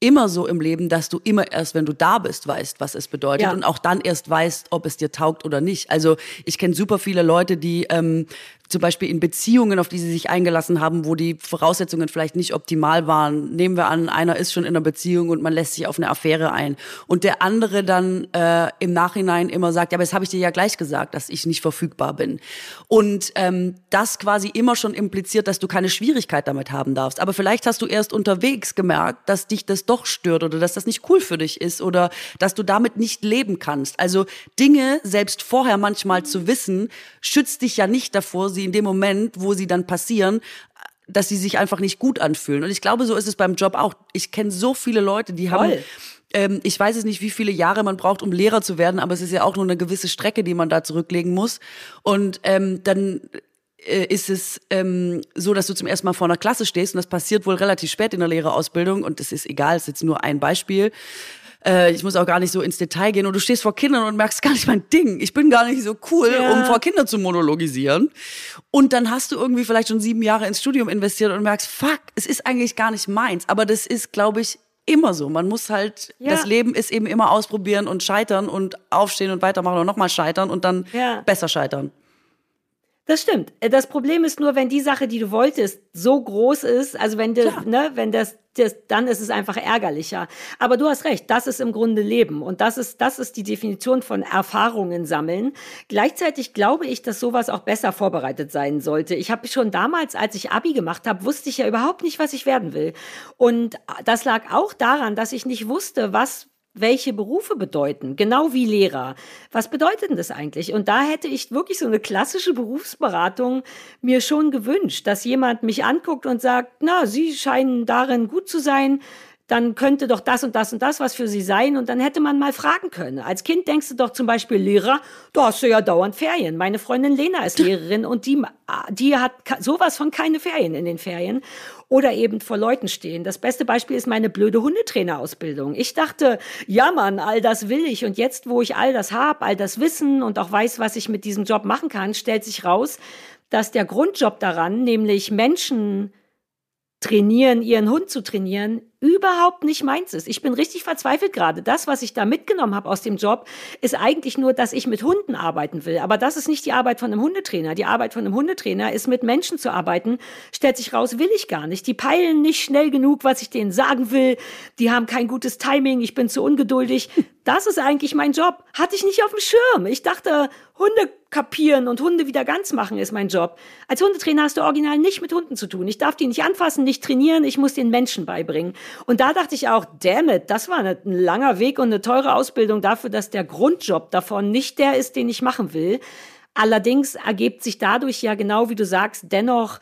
immer so im Leben, dass du immer erst, wenn du da bist, weißt, was es bedeutet ja. und auch dann erst weißt, ob es dir taugt oder nicht. Also ich kenne super viele Leute, die ähm, zum Beispiel in Beziehungen, auf die sie sich eingelassen haben, wo die Voraussetzungen vielleicht nicht optimal waren. Nehmen wir an, einer ist schon in einer Beziehung und man lässt sich auf eine Affäre ein. Und der andere dann äh, im Nachhinein immer sagt, ja, aber das habe ich dir ja gleich gesagt, dass ich nicht verfügbar bin. Und ähm, das quasi immer schon impliziert, dass du keine Schwierigkeit damit haben darfst. Aber vielleicht hast du erst unterwegs gemerkt, dass dich das doch stört oder dass das nicht cool für dich ist oder dass du damit nicht leben kannst. Also Dinge selbst vorher manchmal zu wissen, schützt dich ja nicht davor, sie in dem Moment, wo sie dann passieren, dass sie sich einfach nicht gut anfühlen. Und ich glaube, so ist es beim Job auch. Ich kenne so viele Leute, die Voll. haben ähm, ich weiß es nicht, wie viele Jahre man braucht, um Lehrer zu werden, aber es ist ja auch nur eine gewisse Strecke, die man da zurücklegen muss. Und ähm, dann äh, ist es ähm, so, dass du zum ersten Mal vor einer Klasse stehst und das passiert wohl relativ spät in der Lehrerausbildung und das ist egal, es ist jetzt nur ein Beispiel äh, ich muss auch gar nicht so ins Detail gehen und du stehst vor Kindern und merkst gar nicht mein Ding. Ich bin gar nicht so cool, ja. um vor Kindern zu monologisieren. Und dann hast du irgendwie vielleicht schon sieben Jahre ins Studium investiert und merkst, fuck, es ist eigentlich gar nicht meins. Aber das ist, glaube ich, immer so. Man muss halt, ja. das Leben ist eben immer ausprobieren und scheitern und aufstehen und weitermachen und nochmal scheitern und dann ja. besser scheitern. Das stimmt. Äh, das Problem ist nur, wenn die Sache, die du wolltest, so groß ist, also wenn du, ne, wenn das, das, dann ist es einfach ärgerlicher. Aber du hast recht, das ist im Grunde Leben und das ist, das ist die Definition von Erfahrungen sammeln. Gleichzeitig glaube ich, dass sowas auch besser vorbereitet sein sollte. Ich habe schon damals, als ich Abi gemacht habe, wusste ich ja überhaupt nicht, was ich werden will. Und das lag auch daran, dass ich nicht wusste, was welche Berufe bedeuten, genau wie Lehrer. Was bedeutet denn das eigentlich? Und da hätte ich wirklich so eine klassische Berufsberatung mir schon gewünscht, dass jemand mich anguckt und sagt, na, Sie scheinen darin gut zu sein, dann könnte doch das und das und das was für sie sein und dann hätte man mal fragen können. Als Kind denkst du doch zum Beispiel Lehrer, da hast du ja dauernd Ferien. Meine Freundin Lena ist *laughs* Lehrerin und die, die hat sowas von keine Ferien in den Ferien oder eben vor Leuten stehen. Das beste Beispiel ist meine blöde Hundetrainerausbildung. Ich dachte, ja Mann, all das will ich und jetzt, wo ich all das habe, all das Wissen und auch weiß, was ich mit diesem Job machen kann, stellt sich raus, dass der Grundjob daran, nämlich Menschen trainieren, ihren Hund zu trainieren, überhaupt nicht meins ist. Ich bin richtig verzweifelt gerade. Das, was ich da mitgenommen habe aus dem Job, ist eigentlich nur, dass ich mit Hunden arbeiten will. Aber das ist nicht die Arbeit von einem Hundetrainer. Die Arbeit von einem Hundetrainer ist, mit Menschen zu arbeiten. Stellt sich raus, will ich gar nicht. Die peilen nicht schnell genug, was ich denen sagen will. Die haben kein gutes Timing. Ich bin zu ungeduldig. Das ist eigentlich mein Job. Hatte ich nicht auf dem Schirm. Ich dachte, Hunde kapieren und Hunde wieder ganz machen ist mein Job. Als Hundetrainer hast du original nicht mit Hunden zu tun. Ich darf die nicht anfassen, nicht trainieren, ich muss den Menschen beibringen. Und da dachte ich auch, damn it, das war ein langer Weg und eine teure Ausbildung dafür, dass der Grundjob davon nicht der ist, den ich machen will. Allerdings ergibt sich dadurch ja genau wie du sagst, dennoch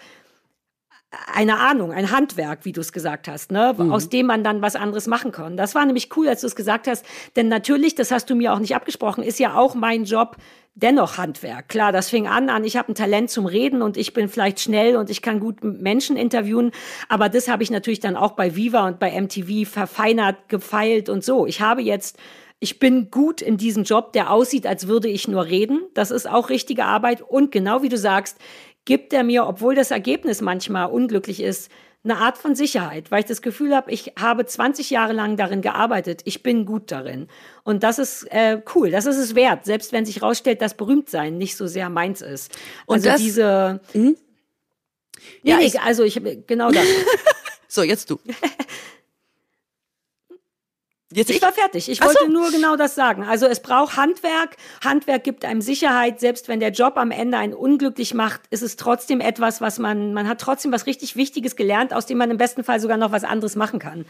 eine Ahnung, ein Handwerk, wie du es gesagt hast, ne? Mhm. aus dem man dann was anderes machen kann. Das war nämlich cool, als du es gesagt hast, denn natürlich, das hast du mir auch nicht abgesprochen, ist ja auch mein Job dennoch Handwerk. Klar, das fing an an, ich habe ein Talent zum Reden und ich bin vielleicht schnell und ich kann gut Menschen interviewen, aber das habe ich natürlich dann auch bei Viva und bei MTV verfeinert, gefeilt und so. Ich habe jetzt ich bin gut in diesem Job, der aussieht, als würde ich nur reden. Das ist auch richtige Arbeit. Und genau wie du sagst, gibt er mir, obwohl das Ergebnis manchmal unglücklich ist, eine Art von Sicherheit, weil ich das Gefühl habe, ich habe 20 Jahre lang darin gearbeitet, ich bin gut darin. Und das ist äh, cool, das ist es wert, selbst wenn sich herausstellt, dass Berühmtsein nicht so sehr meins ist. Und also das, diese... Hm? Nee, ja, nee, ich, also ich genau das. *laughs* so, jetzt du. *laughs* Jetzt ich, ich war fertig. Ich wollte so. nur genau das sagen. Also es braucht Handwerk. Handwerk gibt einem Sicherheit. Selbst wenn der Job am Ende einen unglücklich macht, ist es trotzdem etwas, was man, man hat trotzdem was richtig Wichtiges gelernt, aus dem man im besten Fall sogar noch was anderes machen kann.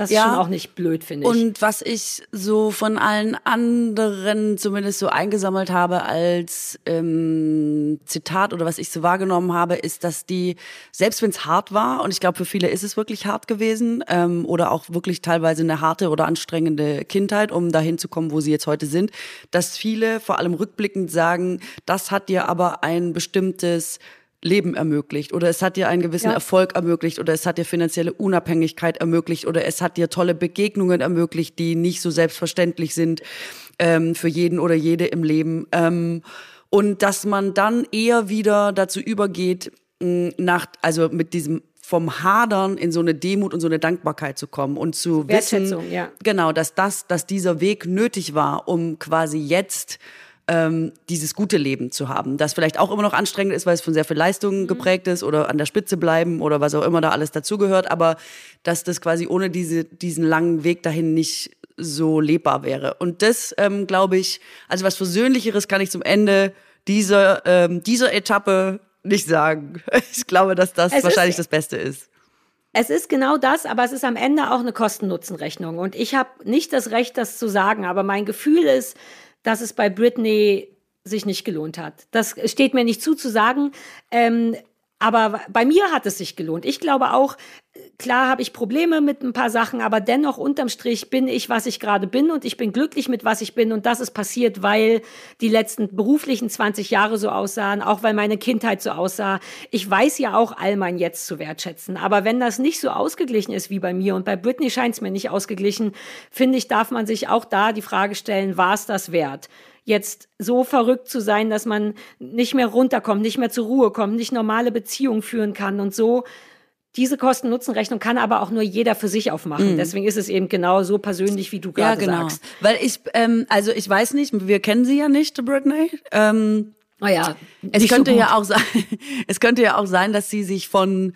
Das ist ja. schon auch nicht blöd, finde ich. Und was ich so von allen anderen zumindest so eingesammelt habe als ähm, Zitat oder was ich so wahrgenommen habe, ist, dass die, selbst wenn es hart war, und ich glaube für viele ist es wirklich hart gewesen, ähm, oder auch wirklich teilweise eine harte oder anstrengende Kindheit, um dahin zu kommen, wo sie jetzt heute sind, dass viele vor allem rückblickend sagen, das hat dir aber ein bestimmtes Leben ermöglicht oder es hat dir einen gewissen ja. Erfolg ermöglicht oder es hat dir finanzielle Unabhängigkeit ermöglicht oder es hat dir tolle Begegnungen ermöglicht, die nicht so selbstverständlich sind ähm, für jeden oder jede im Leben. Ähm, und dass man dann eher wieder dazu übergeht, mh, nach, also mit diesem vom Hadern in so eine Demut und so eine Dankbarkeit zu kommen und zu wissen, ja. genau, dass das, dass dieser Weg nötig war, um quasi jetzt ähm, dieses gute Leben zu haben, das vielleicht auch immer noch anstrengend ist, weil es von sehr viel Leistung mhm. geprägt ist oder an der Spitze bleiben oder was auch immer da alles dazugehört, aber dass das quasi ohne diese, diesen langen Weg dahin nicht so lebbar wäre. Und das, ähm, glaube ich, also was Versöhnlicheres kann ich zum Ende dieser, ähm, dieser Etappe nicht sagen. *laughs* Ich glaube, dass das es wahrscheinlich das Beste ist. Es ist genau das, aber es ist am Ende auch eine Kosten-Nutzen-Rechnung. Und ich habe nicht das Recht, das zu sagen, aber mein Gefühl ist, dass es bei Britney sich nicht gelohnt hat. Das steht mir nicht zu zu sagen. Ähm, aber bei mir hat es sich gelohnt. Ich glaube auch, klar habe ich Probleme mit ein paar Sachen, aber dennoch unterm Strich bin ich, was ich gerade bin und ich bin glücklich mit was ich bin und das ist passiert, weil die letzten beruflichen 20 Jahre so aussahen, auch weil meine Kindheit so aussah. Ich weiß ja auch all mein Jetzt zu wertschätzen, aber wenn das nicht so ausgeglichen ist wie bei mir und bei Britney scheint es mir nicht ausgeglichen, finde ich, darf man sich auch da die Frage stellen, war es das wert? Jetzt so verrückt zu sein, dass man nicht mehr runterkommt, nicht mehr zur Ruhe kommt, nicht normale Beziehungen führen kann und so. Diese Kosten-Nutzen-Rechnung kann aber auch nur jeder für sich aufmachen. Mm. Deswegen ist es eben genau so persönlich, wie du gerade ja, genau. sagst. Weil ich, ähm, also ich weiß nicht, wir kennen sie ja nicht, Britney. Ähm, oh ja, es könnte so ja auch sein, *laughs* es könnte ja auch sein, dass sie sich von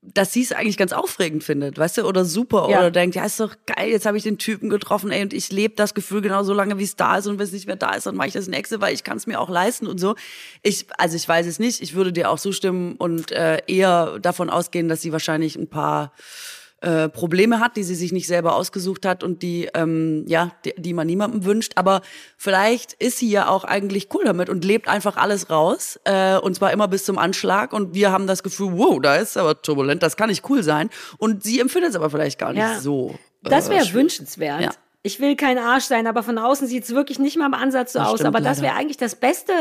dass sie es eigentlich ganz aufregend findet, weißt du, oder super, ja. oder denkt, ja, ist doch geil, jetzt habe ich den Typen getroffen, ey, und ich lebe das Gefühl genau so lange, wie es da ist, und wenn es nicht mehr da ist, dann mache ich das nächste, weil ich kann es mir auch leisten und so. Ich, also ich weiß es nicht, ich würde dir auch zustimmen und äh, eher davon ausgehen, dass sie wahrscheinlich ein paar äh, Probleme hat, die sie sich nicht selber ausgesucht hat und die ähm, ja die, die man niemandem wünscht. Aber vielleicht ist sie ja auch eigentlich cool damit und lebt einfach alles raus äh, und zwar immer bis zum Anschlag. Und wir haben das Gefühl, wow, da ist aber turbulent, das kann nicht cool sein. Und sie empfindet es aber vielleicht gar nicht ja. so. Äh, das wäre wünschenswert. Ja ich will kein Arsch sein, aber von außen sieht es wirklich nicht mal im Ansatz so das aus. aber leider. das wäre eigentlich das Beste,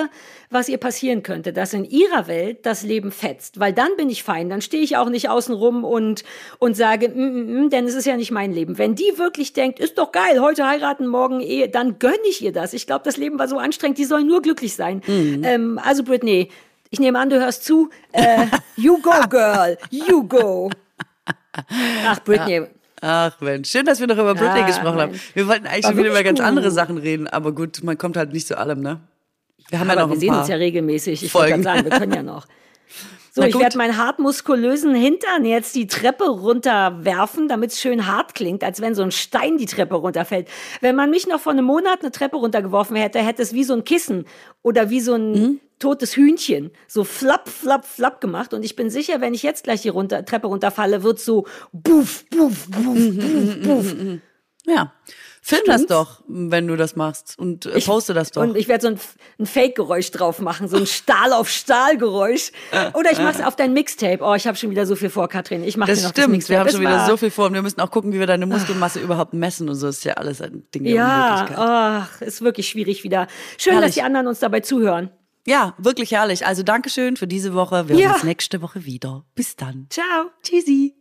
was ihr passieren könnte, dass in ihrer Welt das Leben fetzt. Weil dann bin ich fein, dann stehe ich auch nicht außen rum und, und sage, mm, mm, mm, denn es ist ja nicht mein Leben. Wenn die wirklich denkt, ist doch geil, heute heiraten, morgen Ehe, dann gönne ich ihr das. Ich glaube, das Leben war so anstrengend, die soll nur glücklich sein. Mhm. Ähm, also Britney, ich nehme an, du hörst zu. Äh, you go, *laughs* girl, you go. *laughs* Ach, Britney. Ja. Ach Mensch, schön, dass wir noch über Britney ja, gesprochen Mensch. haben. Wir wollten eigentlich schon wieder über ganz andere Sachen reden, aber gut, man kommt halt nicht zu allem, ne? Wir haben aber ja noch wir sehen uns ja regelmäßig. Ich wollte sagen, wir können ja noch. *laughs* So, ich werde meinen hartmuskulösen Hintern jetzt die Treppe runterwerfen, damit es schön hart klingt, als wenn so ein Stein die Treppe runterfällt. Wenn man mich noch vor einem Monat eine Treppe runtergeworfen hätte, hätte es wie so ein Kissen oder wie so ein mhm. Totes Hühnchen so flapp, flapp, flapp gemacht. Und ich bin sicher, wenn ich jetzt gleich die runter, Treppe runterfalle, wird so buff, buff, buff, buff, buff. Ja. Film das Stimmt's? doch, wenn du das machst und äh, poste das doch. Und ich werde so ein, ein Fake-Geräusch drauf machen, so ein *laughs* Stahl auf Stahl-Geräusch. Oder ich mache es auf dein Mixtape. Oh, ich habe schon wieder so viel vor, Katrin. Ich mache das dir noch das stimmt, Mixtape. wir haben Das schon wieder so viel vor und wir müssen auch gucken, wie wir deine Muskelmasse überhaupt messen und so. Das ist ja alles ein Ding der Unmöglichkeit. Ja, ach, ist wirklich schwierig wieder. Schön, Herrlich. dass die anderen uns dabei zuhören. Ja, wirklich herrlich. Also Dankeschön für diese Woche. Wir Ja. hören uns nächste Woche wieder. Bis dann. Ciao. Tschüssi.